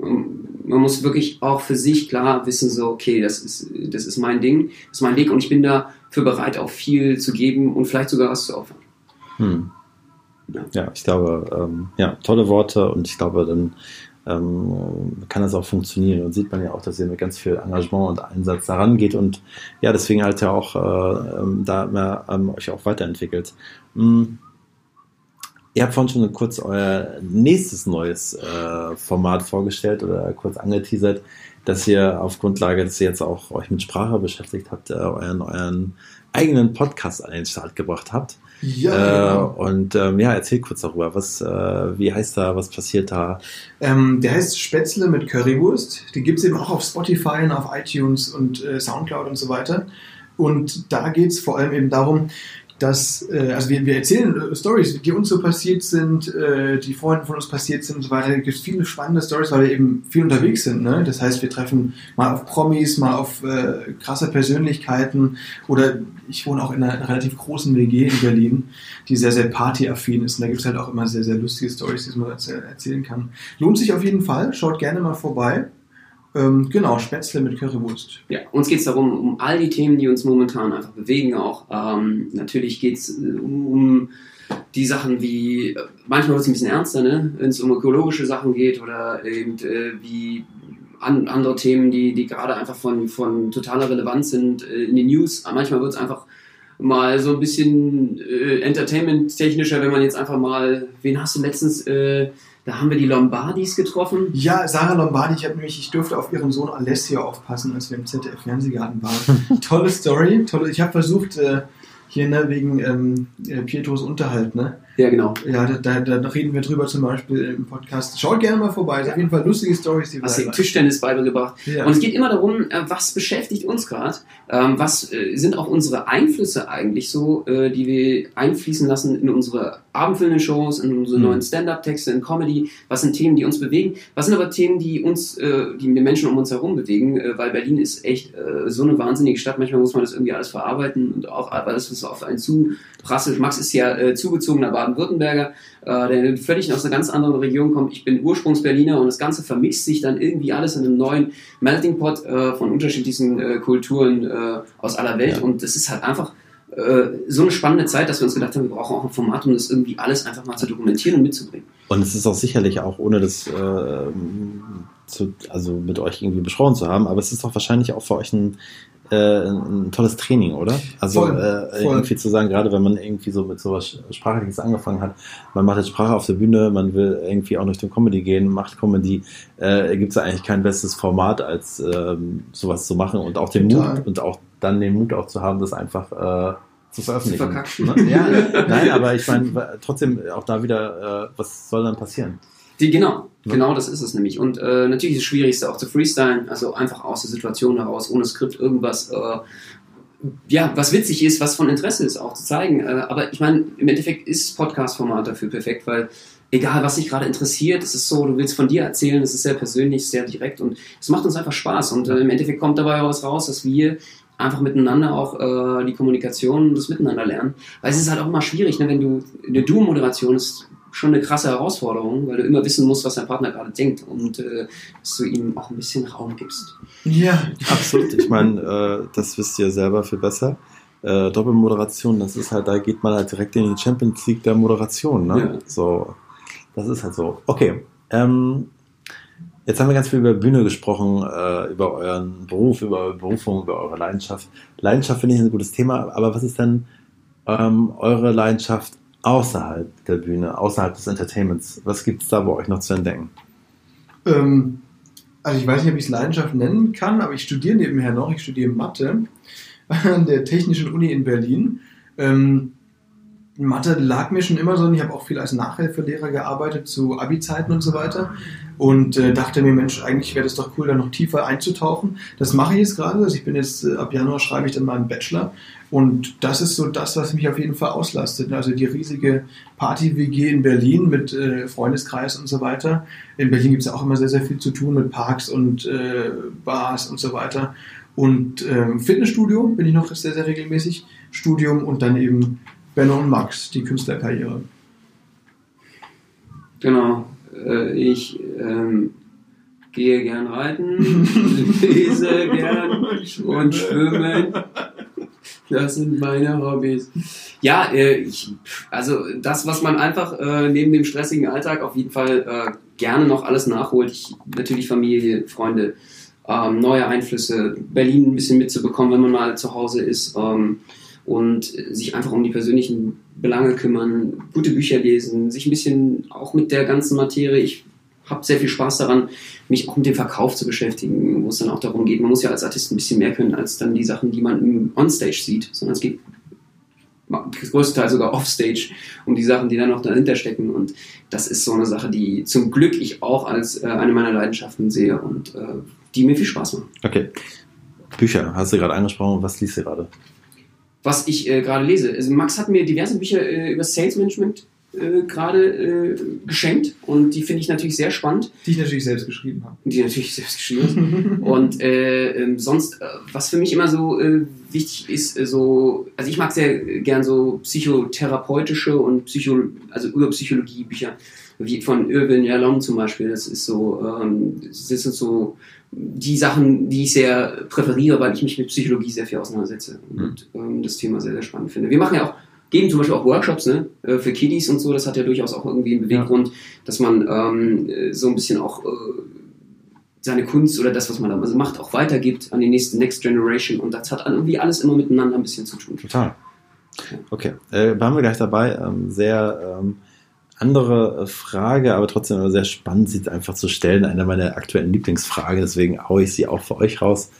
ähm, man muss wirklich auch für sich klar wissen, so, okay, das ist, das ist mein Ding, das ist mein Weg und ich bin dafür bereit, auch viel zu geben und vielleicht sogar was zu opfern. Hm. Ja. Ja, ich glaube, ähm, ja, tolle Worte und ich glaube, dann ähm, kann das auch funktionieren und sieht man ja auch, dass ihr mit ganz viel Engagement und Einsatz daran geht und ja, deswegen halt ja auch äh, ähm, da immer ähm, euch auch weiterentwickelt. Hm. Ihr habt vorhin schon kurz euer nächstes neues äh, Format vorgestellt oder kurz angeteasert, dass ihr auf Grundlage, dass ihr jetzt auch euch mit Sprache beschäftigt habt, äh, euren, euren eigenen Podcast an den Start gebracht habt. Ja, äh, genau. Und ähm, ja, erzähl kurz darüber. Was, äh, wie heißt da, was passiert da? Ähm, der heißt Spätzle mit Currywurst. Die gibt es eben auch auf Spotify und auf iTunes und äh, Soundcloud und so weiter. Und da geht es vor allem eben darum, dass, äh, also wir, wir erzählen äh, Stories, die uns so passiert sind, äh, die Freunden von uns passiert sind und so weiter. Da gibt es viele spannende Stories, weil wir eben viel unterwegs sind. Ne? Das heißt, wir treffen mal auf Promis, mal auf äh, krasse Persönlichkeiten oder ich wohne auch in einer relativ großen WG in Berlin, die sehr, sehr partyaffin ist. Und da gibt es halt auch immer sehr, sehr lustige Stories, die man erzäh- erzählen kann. Lohnt sich auf jeden Fall, schaut gerne mal vorbei. Ähm, genau, Spätzle mit Currywurst. Ja, uns geht es darum, um all die Themen, die uns momentan einfach bewegen auch. Ähm, natürlich geht es um, um die Sachen wie, äh, manchmal wird es ein bisschen ernster, ne? wenn es um ökologische Sachen geht oder eben äh, wie an, andere Themen, die, die gerade einfach von, von totaler Relevanz sind äh, in den News. Manchmal wird es einfach mal so ein bisschen äh, entertainment-technischer, wenn man jetzt einfach mal, wen hast du letztens, äh, da haben wir die Lombardis getroffen. Ja, Sarah Lombardi, ich habe nämlich, ich durfte auf ihren Sohn Alessio aufpassen, als wir im ZDF-Fernsehgarten waren. tolle Story, tolle. Ich habe versucht, äh, hier ne, wegen ähm, äh, Pietros Unterhalt, ne? Ja, genau. Ja, da, da, da reden wir drüber zum Beispiel im Podcast. Schaut gerne mal vorbei. Ist auf jeden Fall lustige Stories, die wir Hast dem Tischtennis beigebracht. Ja. Und es geht immer darum, äh, was beschäftigt uns gerade? Ähm, was äh, sind auch unsere Einflüsse eigentlich so, äh, die wir einfließen lassen in unsere abendfüllenden Shows, in unsere Mhm. neuen Stand-up-Texte, in Comedy? Was sind Themen, die uns bewegen? Was sind aber Themen, die uns, die die Menschen um uns herum bewegen? Weil Berlin ist echt so eine wahnsinnige Stadt. Manchmal muss man das irgendwie alles verarbeiten und auch alles, was auf einen zuprasselt. Max ist ja äh, zugezogener Baden-Württemberger, äh, der völlig aus einer ganz anderen Region kommt. Ich bin Ursprungs-Berliner und das Ganze vermixt sich dann irgendwie alles in einem neuen Melting Pot äh, von unterschiedlichsten äh, Kulturen äh, aus aller Welt. Ja. Und das ist halt einfach äh, so eine spannende Zeit, dass wir uns gedacht haben, wir brauchen auch ein Format, um das irgendwie alles einfach mal zu dokumentieren und mitzubringen. Und es ist auch sicherlich auch, ohne das äh, zu, also mit euch irgendwie besprochen zu haben, aber es ist doch wahrscheinlich auch für euch ein, äh, ein tolles Training, oder? Also Voll, äh, voll. irgendwie zu sagen, gerade wenn man irgendwie so mit sowas Sprachliches angefangen hat, man macht jetzt Sprache auf der Bühne, man will irgendwie auch Richtung Comedy gehen, macht Comedy, äh, gibt es eigentlich kein besseres Format, als ähm, sowas zu machen und auch den Total. Mut und auch dann den Mut auch zu haben, das einfach äh, zu veröffentlichen. verkacken. Ne? Ja, nein, aber ich meine, trotzdem auch da wieder, äh, was soll dann passieren? Die, genau, Ja. genau das ist es nämlich. Und äh, natürlich ist das Schwierigste auch zu freestylen, also einfach aus der Situation heraus, ohne Skript irgendwas, äh, ja, was witzig ist, was von Interesse ist, auch zu zeigen. Äh, aber ich meine, im Endeffekt ist Podcast-Format dafür perfekt, weil egal, was dich gerade interessiert, es ist so, du willst von dir erzählen, es ist sehr persönlich, sehr direkt und es macht uns einfach Spaß. Und äh, im Endeffekt kommt dabei auch was raus, dass wir einfach miteinander auch äh, die Kommunikation und das Miteinander lernen. Weil es ist halt auch immer schwierig, ne, wenn du eine Duo-Moderation ist schon eine krasse Herausforderung, weil du immer wissen musst, was dein Partner gerade denkt und äh, dass du ihm auch ein bisschen Raum gibst. Ja, Absolut. Ich meine, äh, das wisst ihr selber viel besser. Äh, Doppelmoderation, das ist halt, da geht man halt direkt in die Champions League der Moderation. Ne? Ja. So, das ist halt so. Okay. Ähm, jetzt haben wir ganz viel über Bühne gesprochen, äh, über euren Beruf, über eure Berufung, über eure Leidenschaft. Leidenschaft finde ich ein gutes Thema, aber was ist denn ähm, eure Leidenschaft außerhalb der Bühne, außerhalb des Entertainments? Was gibt es da bei euch noch zu entdecken? Ähm, also ich weiß nicht, ob ich es Leidenschaft nennen kann, aber ich studiere nebenher noch. Ich studiere Mathe an der Technischen Uni in Berlin. Ähm, Mathe lag mir schon immer so und ich habe auch viel als Nachhilfelehrer gearbeitet zu Abi-Zeiten und so weiter und äh, dachte mir, Mensch, eigentlich wäre das doch cool, da noch tiefer einzutauchen. Das mache ich jetzt gerade. Also ich bin jetzt, äh, ab Januar schreibe ich dann meinen Bachelor und das ist so das, was mich auf jeden Fall auslastet. Also die riesige Party-WG in Berlin mit äh, Freundeskreis und so weiter. In Berlin gibt es ja auch immer sehr, sehr viel zu tun mit Parks und äh, Bars und so weiter. Und ähm, Fitnessstudio bin ich noch sehr, sehr regelmäßig. Studium und dann eben Benno und Max, die Künstlerkarriere. Genau. Äh, ich ähm, gehe gern reiten, lese gern und schwimmen. Das sind meine Hobbys. Ja, äh, ich, also das, was man einfach äh, neben dem stressigen Alltag auf jeden Fall äh, gerne noch alles nachholt. Ich, natürlich Familie, Freunde, ähm, neue Einflüsse, Berlin ein bisschen mitzubekommen, wenn man mal zu Hause ist. Ähm, und sich einfach um die persönlichen Belange kümmern, gute Bücher lesen, sich ein bisschen auch mit der ganzen Materie. Ich habe sehr viel Spaß daran, mich auch mit dem Verkauf zu beschäftigen, wo es dann auch darum geht, man muss ja als Artist ein bisschen mehr können als dann die Sachen, die man im Onstage sieht, sondern es geht größtenteils sogar offstage um die Sachen, die dann noch dahinter stecken. Und das ist so eine Sache, die zum Glück ich auch als äh, eine meiner Leidenschaften sehe und äh, die mir viel Spaß macht. Okay. Bücher, hast du gerade angesprochen. Was liest du gerade? was ich äh, gerade lese. Also Max hat mir diverse Bücher äh, über Sales Management äh, gerade äh, geschenkt und die finde ich natürlich sehr spannend. Die ich natürlich selbst geschrieben habe. Die natürlich selbst geschrieben. und äh, ähm, sonst, äh, was für mich immer so äh, wichtig ist, äh, so, also ich mag sehr gern so psychotherapeutische und Psycho, also über Psychologie Bücher, wie von Irwin Yalom zum Beispiel. Das ist so, ähm, das sind so die Sachen, die ich sehr präferiere, weil ich mich mit Psychologie sehr viel auseinandersetze und ähm, das Thema sehr, sehr spannend finde. Wir machen ja auch, geben zum Beispiel auch Workshops ne, äh, für Kiddies und so, das hat ja durchaus auch irgendwie einen Beweggrund, dass man ähm, äh, so ein bisschen auch äh, seine Kunst oder das, was man da also macht, auch weitergibt an die nächste Next Generation und das hat irgendwie alles immer miteinander ein bisschen zu tun. Total. Okay, äh, waren wir gleich dabei. Ähm, sehr ähm, andere Frage, aber trotzdem sehr spannend, sie einfach zu stellen. Eine meiner aktuellen Lieblingsfragen, deswegen haue ich sie auch für euch raus.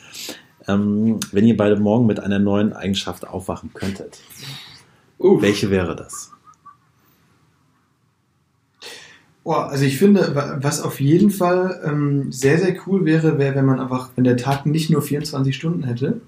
Ähm, wenn ihr beide morgen mit einer neuen Eigenschaft aufwachen könntet, Uh, welche wäre das? Oh, also ich finde, wa- was auf jeden Fall ähm, sehr, sehr cool wäre, wäre, wenn man einfach, wenn der Tag nicht nur 24 Stunden hätte.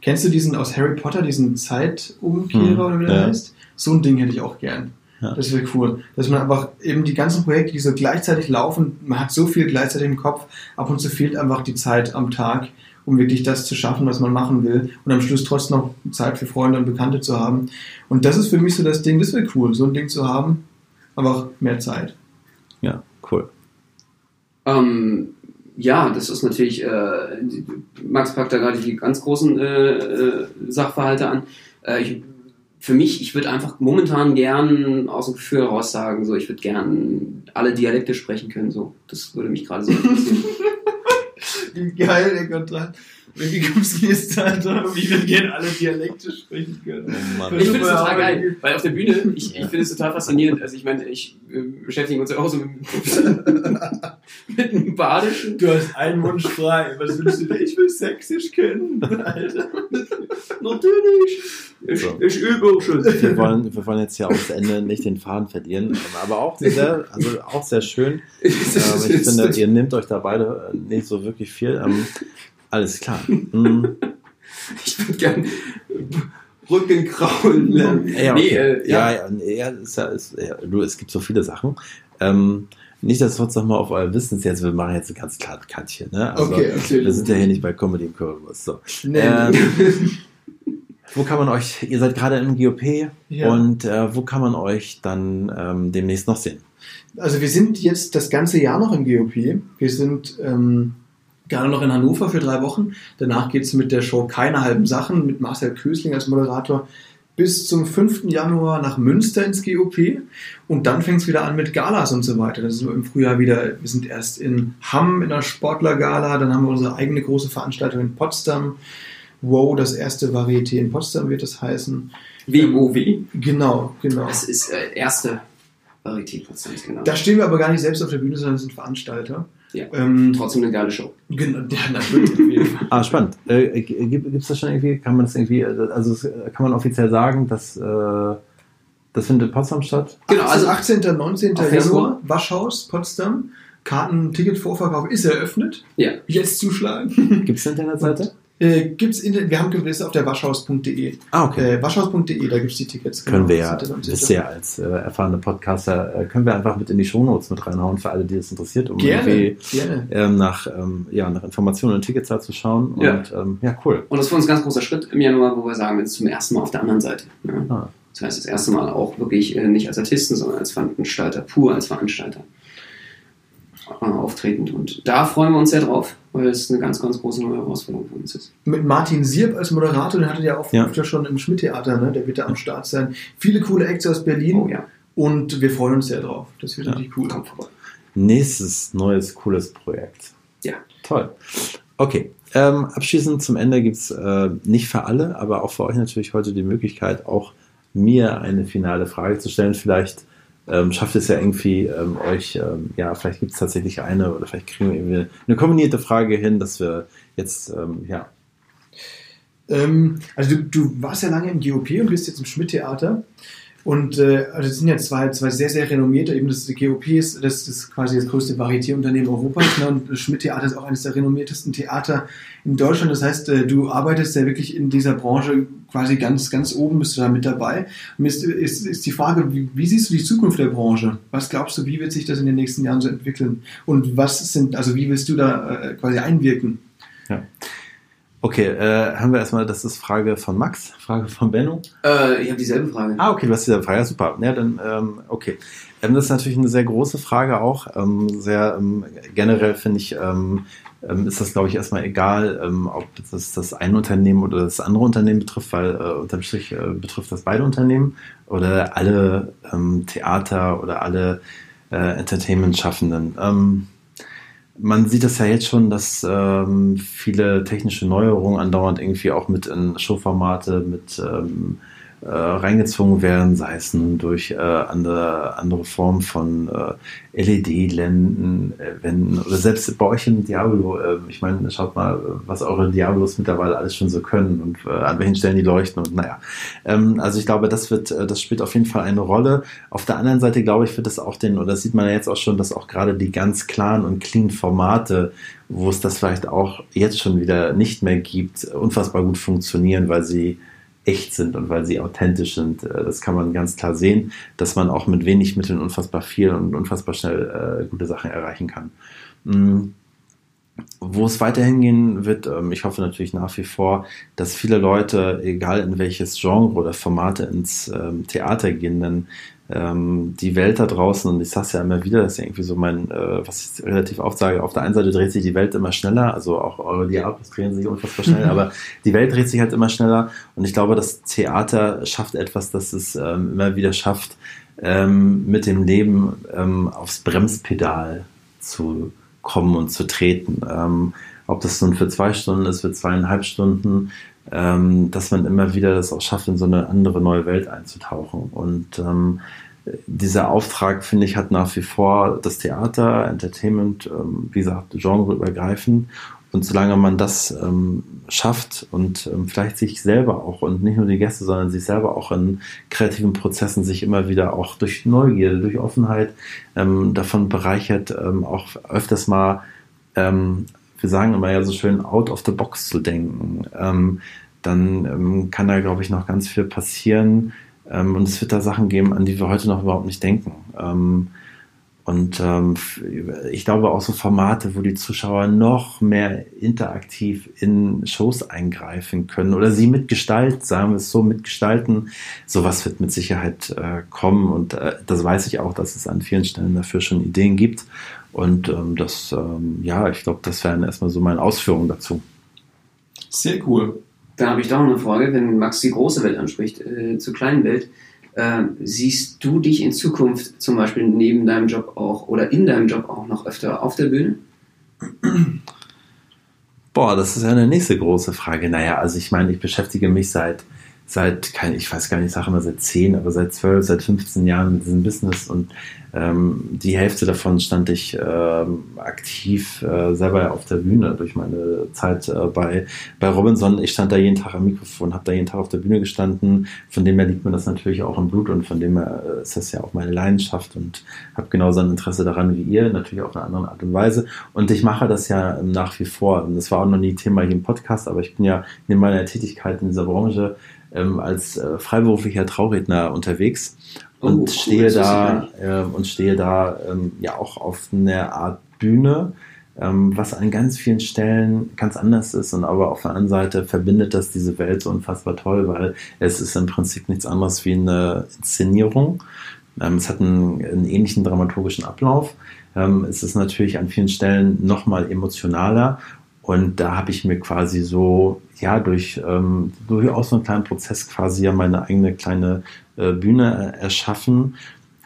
Kennst du diesen aus Harry Potter, diesen Zeitumkehrer Hm, oder wie der ja. heißt? So ein Ding hätte ich auch gern. Ja. Das wäre cool. Dass man einfach eben die ganzen Projekte, die so gleichzeitig laufen, man hat so viel gleichzeitig im Kopf, ab und zu fehlt einfach die Zeit am Tag, um wirklich das zu schaffen, was man machen will und am Schluss trotzdem noch Zeit für Freunde und Bekannte zu haben. Und das ist für mich so das Ding, das wäre cool, so ein Ding zu haben, aber auch mehr Zeit. Ja, cool. Ähm, ja, das ist natürlich, äh, Max packt da gerade die ganz großen äh, äh, Sachverhalte an. Äh, ich, für mich, ich würde einfach momentan gern aus dem Gefühl heraus sagen, so, ich würde gern alle Dialekte sprechen können, so. Das würde mich gerade so interessieren. Wie geil der Kontrast. Wie kommst du jetzt da drauf? Wie wir gerne alle Dialekte sprechen können. Oh Mann. Ich finde es total geil, weil auf der Bühne, ich, ich finde es total faszinierend. Also ich meine, ich äh, beschäftige uns ja auch so mit, mit dem Badischen. Du hast einen Wunsch frei. Was willst du denn? Ich will sächsisch können. Alter. Natürlich. Ich, So. ich übe auch schon. Wir wollen, wir wollen jetzt ja aufs Ende nicht den Faden verlieren, aber auch sehr, also auch sehr schön. Ähm, ich finde, ihr nehmt euch da beide nicht so wirklich viel. Ähm, alles klar. Mm, Ich würde gern Rücken kraulen lernen. ja, Nee, okay. äh, ja, ja. ja, nee, ja, ist ja, ist, ja, du, es gibt so viele Sachen. Ähm, nicht, dass wir uns nochmal auf euer Wissen jetzt, wir machen jetzt ein ganz klares Kantchen. Ne? Also, Okay, Wir sind ja hier nicht bei Comedy im Currywurst. So. Nee. Ähm, wo kann man euch, ihr seid gerade im GOP Ja. und äh, wo kann man euch dann ähm, demnächst noch sehen? Also wir sind jetzt das ganze Jahr noch im GOP. Wir sind ähm, gerade noch in Hannover für drei Wochen. Danach geht es mit der Show Keine halben Sachen mit Marcel Kösling als Moderator bis zum 5. Januar nach Münster ins GOP und dann fängt es wieder an mit Galas und so weiter. Das ist im Frühjahr wieder, wir sind erst in Hamm in der Sportlergala, dann haben wir unsere eigene große Veranstaltung in Potsdam. Wow, das erste Varieté in Potsdam wird es heißen. WOW. Genau, genau. Das ist äh, erste Varietät Potsdams, genau. Da stehen wir aber gar nicht selbst auf der Bühne, sondern sind Veranstalter. Ja. Ähm, Trotzdem eine geile Show. genau, ja, natürlich. auf jeden Fall. Ah, spannend. Äh, gibt es das schon irgendwie, kann man das irgendwie, äh, also äh, kann man offiziell sagen, dass äh, das findet in Potsdam statt? Genau, also 18. und 19. Auf Facebook. Januar, Waschhaus, Potsdam. Karten, Ticketvorverkauf ist eröffnet. Ja. Jetzt zuschlagen. Gibt es eine Internetseite? Äh, gibt's in, wir haben Gewisse auf der waschhaus.de. Ah, okay. Äh, waschhaus.de, da gibt es die Tickets. können wir ja, 18. und 19.. wisst ihr ja als äh, erfahrene Podcaster, äh, können wir einfach mit in die Shownotes mit reinhauen für alle, die das interessiert, um Gerne, irgendwie gerne. ähm, nach, ähm, ja, nach Informationen und Ticketzahl zu schauen. Ja. Und ähm, ja, cool. Und das ist für uns ein ganz großer Schritt im Januar, wo wir sagen, wir sind zum ersten Mal auf der anderen Seite. Ja. Ah. Das heißt, das erste Mal auch wirklich äh, nicht als Artisten, sondern als Veranstalter, pur als Veranstalter äh, auftretend. Und da freuen wir uns sehr drauf, weil es eine ganz, ganz große neue Herausforderung für uns ist. Mit Martin Sierp als Moderator, den hattet ihr auch Ja. öfter schon im Schmidt-Theater, ne? der wird da am Start sein. Viele coole Acts aus Berlin Oh ja, und wir freuen uns sehr drauf. Das wird Ja. richtig cool. kommt vorbei. Nächstes neues, cooles Projekt. Ja. Toll. Okay. Ähm, abschließend zum Ende gibt es äh, nicht für alle, aber auch für euch natürlich heute die Möglichkeit, auch mir eine finale Frage zu stellen. Vielleicht ähm, schafft es ja irgendwie ähm, euch, ähm, ja, vielleicht gibt es tatsächlich eine oder vielleicht kriegen wir irgendwie eine kombinierte Frage hin, dass wir jetzt, ähm, ja, Ähm, also du, du warst ja lange im GOP und bist jetzt im Schmidt-Theater. Und äh, also es sind ja zwei, zwei sehr, sehr renommierte, eben das GOP ist, das ist quasi das größte Varieté-Unternehmen Europas. Ne? Und das Schmidt-Theater ist auch eines der renommiertesten Theater in Deutschland. Das heißt, äh, du arbeitest ja wirklich in dieser Branche quasi ganz, ganz oben, bist du da mit dabei. Und ist, ist, ist die Frage, wie, wie siehst du die Zukunft der Branche? Was glaubst du, wie wird sich das in den nächsten Jahren so entwickeln? Und was sind, also wie willst du da äh, quasi einwirken? Okay, äh, haben wir erstmal, das ist Frage von Max, Frage von Benno. Äh, ich habe dieselbe Frage. Ah, okay, du hast diese Frage, ja, super. Ja, dann, ähm, okay. Ähm, das ist natürlich eine sehr große Frage auch. Ähm, sehr ähm, generell finde ich, ähm, ähm, ist das, glaube ich, erstmal egal, ähm, ob das das eine Unternehmen oder das andere Unternehmen betrifft, weil äh, unterm Strich äh, betrifft das beide Unternehmen oder alle Theater oder alle äh, Entertainment-Schaffenden. Man sieht das ja jetzt schon, dass ähm, viele technische Neuerungen andauernd irgendwie auch mit in Showformate, mit ähm, äh, reingezwungen werden, sei es nun durch äh, andere, andere Formen von äh, LED-Wänden äh, oder selbst bei euch im Diablo, äh, ich meine, schaut mal, was eure Diablos mittlerweile alles schon so können und äh, an welchen Stellen die leuchten und naja. Ähm, also ich glaube, das wird, äh, das spielt auf jeden Fall eine Rolle. Auf der anderen Seite, glaube ich, wird es auch den, oder das sieht man ja jetzt auch schon, dass auch gerade die ganz klaren und clean Formate, wo es das vielleicht auch jetzt schon wieder nicht mehr gibt, unfassbar gut funktionieren, weil sie echt sind und weil sie authentisch sind. Äh, das kann man ganz klar sehen, dass man auch mit wenig Mitteln unfassbar viel und unfassbar schnell äh, gute Sachen erreichen kann. Mhm. Wo es weiterhin gehen wird, ähm, ich hoffe natürlich nach wie vor, dass viele Leute, egal in welches Genre oder Formate ins ähm, Theater gehen, denn ähm, die Welt da draußen, und ich sage es ja immer wieder, das ist ja irgendwie so mein, äh, was ich relativ oft sage, auf der einen Seite dreht sich die Welt immer schneller, also auch eure Diablos drehen sich unfassbar schnell, aber die Welt dreht sich halt immer schneller und ich glaube, das Theater schafft etwas, das es ähm, immer wieder schafft, ähm, mit dem Leben ähm, aufs Bremspedal zu kommen und zu treten. Ähm, ob das nun für zwei Stunden ist, für zweieinhalb Stunden, ähm, dass man immer wieder das auch schafft, in so eine andere neue Welt einzutauchen. Und ähm, dieser Auftrag, finde ich, hat nach wie vor das Theater, Entertainment, ähm, wie gesagt, genreübergreifend. Und solange man das ähm, schafft und ähm, vielleicht sich selber auch und nicht nur die Gäste, sondern sich selber auch in kreativen Prozessen sich immer wieder auch durch Neugierde, durch Offenheit ähm, davon bereichert, ähm, auch öfters mal ähm, wir sagen immer ja so schön, out of the box zu denken, ähm, dann ähm, kann da, glaube ich, noch ganz viel passieren. Ähm, und es wird da Sachen geben, an die wir heute noch überhaupt nicht denken. Ähm, und ähm, ich glaube auch so Formate, wo die Zuschauer noch mehr interaktiv in Shows eingreifen können oder sie mitgestalten, sagen wir es so, mitgestalten. Sowas wird mit Sicherheit äh, kommen und äh, das weiß ich auch, dass es an vielen Stellen dafür schon Ideen gibt. Und ähm, das, ähm, ja, ich glaube, das wären erstmal so meine Ausführungen dazu. Sehr cool. Da habe ich doch noch eine Frage, wenn Max die große Welt anspricht, äh, zur kleinen Welt. Äh, siehst du dich in Zukunft zum Beispiel neben deinem Job auch oder in deinem Job auch noch öfter auf der Bühne? Boah, das ist ja eine nächste große Frage. Naja, also ich meine, ich beschäftige mich seit, seit, ich weiß gar nicht, ich sage immer seit 10, aber seit 12, seit 15 Jahren mit diesem Business und ähm, die Hälfte davon stand ich ähm, aktiv äh, selber auf der Bühne durch meine Zeit äh, bei, bei Robinson. Ich stand da jeden Tag am Mikrofon, habe da jeden Tag auf der Bühne gestanden. Von dem her liegt mir das natürlich auch im Blut und von dem her äh, ist das ja auch meine Leidenschaft und habe genauso ein Interesse daran wie ihr, natürlich auf eine andere Art und Weise. Und ich mache das ja nach wie vor. Und das war auch noch nie Thema hier im Podcast, aber ich bin ja in meiner Tätigkeit in dieser Branche ähm, als äh, freiberuflicher Trauredner unterwegs und oh, stehe da äh, und stehe da ähm, ja auch auf einer Art Bühne, ähm, was an ganz vielen Stellen ganz anders ist und aber auf der anderen Seite verbindet das diese Welt so unfassbar toll, weil es ist im Prinzip nichts anderes wie eine Inszenierung. Ähm, es hat einen, einen, ähnlichen dramaturgischen Ablauf. Ähm, es ist natürlich an vielen Stellen nochmal emotionaler und da habe ich mir quasi so, ja, durch ähm, durchaus so einen kleinen Prozess quasi ja meine eigene kleine äh, Bühne erschaffen.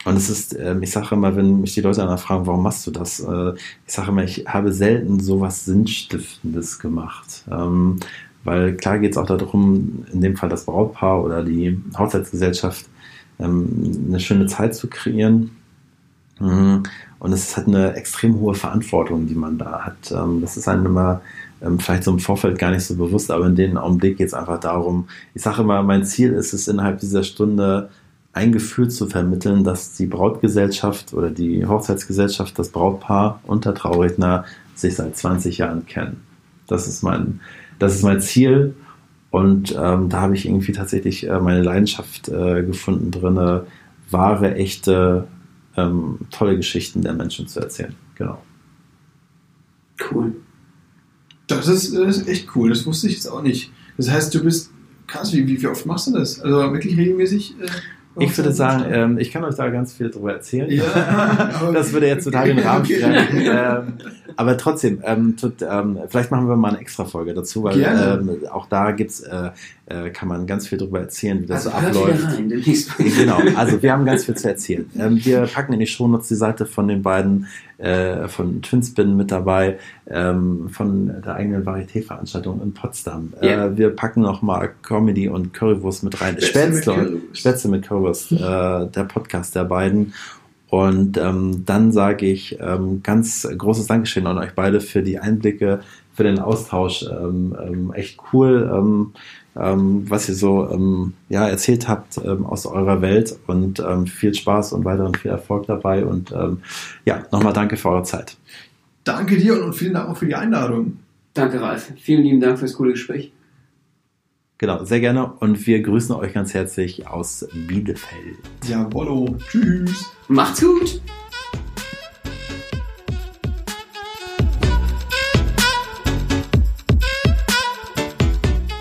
Und es ist, äh, ich sage immer, wenn mich die Leute danach fragen, warum machst du das? Äh, ich sage immer, ich habe selten sowas Sinnstiftendes gemacht. Ähm, weil klar geht es auch darum, in dem Fall das Brautpaar oder die Hochzeitsgesellschaft ähm, eine schöne Zeit zu kreieren. Mhm. Und es hat eine extrem hohe Verantwortung, die man da hat. Ähm, das ist einem immer ähm, vielleicht so im Vorfeld gar nicht so bewusst, aber in dem Augenblick geht es einfach darum, ich sage immer, mein Ziel ist es, innerhalb dieser Stunde ein Gefühl zu vermitteln, dass die Brautgesellschaft oder die Hochzeitsgesellschaft, das Brautpaar und der Trauredner sich seit 20 Jahren kennen. Das ist mein, das ist mein Ziel. Und ähm, da habe ich irgendwie tatsächlich äh, meine Leidenschaft äh, gefunden drinne, wahre, echte, ähm, tolle Geschichten der Menschen zu erzählen. Genau. Cool. Das ist, das ist echt cool, das wusste ich jetzt auch nicht. Das heißt, du bist krass, wie, wie oft machst du das? Also wirklich regelmäßig? Äh, ich würde sagen, ähm, ich kann euch da ganz viel drüber erzählen. Ja, das würde jetzt total den Rahmen sprengen. ähm, aber trotzdem, ähm, tut, ähm, vielleicht machen wir mal eine extra Folge dazu, weil ähm, auch da gibt's, äh, äh, kann man ganz viel drüber erzählen, wie das also so abläuft. Rein, genau, also wir haben ganz viel zu erzählen. Ähm, wir packen in die Shownotes die Seite von den beiden äh, von Twinspin mit dabei, ähm, von der eigenen Varieté-Veranstaltung in Potsdam. Ja. Äh, wir packen nochmal Comedy und Currywurst mit rein. Spätzle mit. Spätzle mit Currywurst, äh, der Podcast der beiden. Und ähm, dann sage ich ähm, ganz großes Dankeschön an euch beide für die Einblicke, für den Austausch. Ähm, ähm, echt cool, ähm, ähm, was ihr so ähm, ja, erzählt habt ähm, aus eurer Welt und ähm, viel Spaß und weiteren viel Erfolg dabei. Und ähm, ja, nochmal danke für eure Zeit. Danke dir und, vielen Dank auch für die Einladung. Danke, Ralf. Vielen lieben Dank fürs coole Gespräch. Genau, sehr gerne. Und wir grüßen euch ganz herzlich aus Bielefeld. Jawollo. Tschüss. Macht's gut!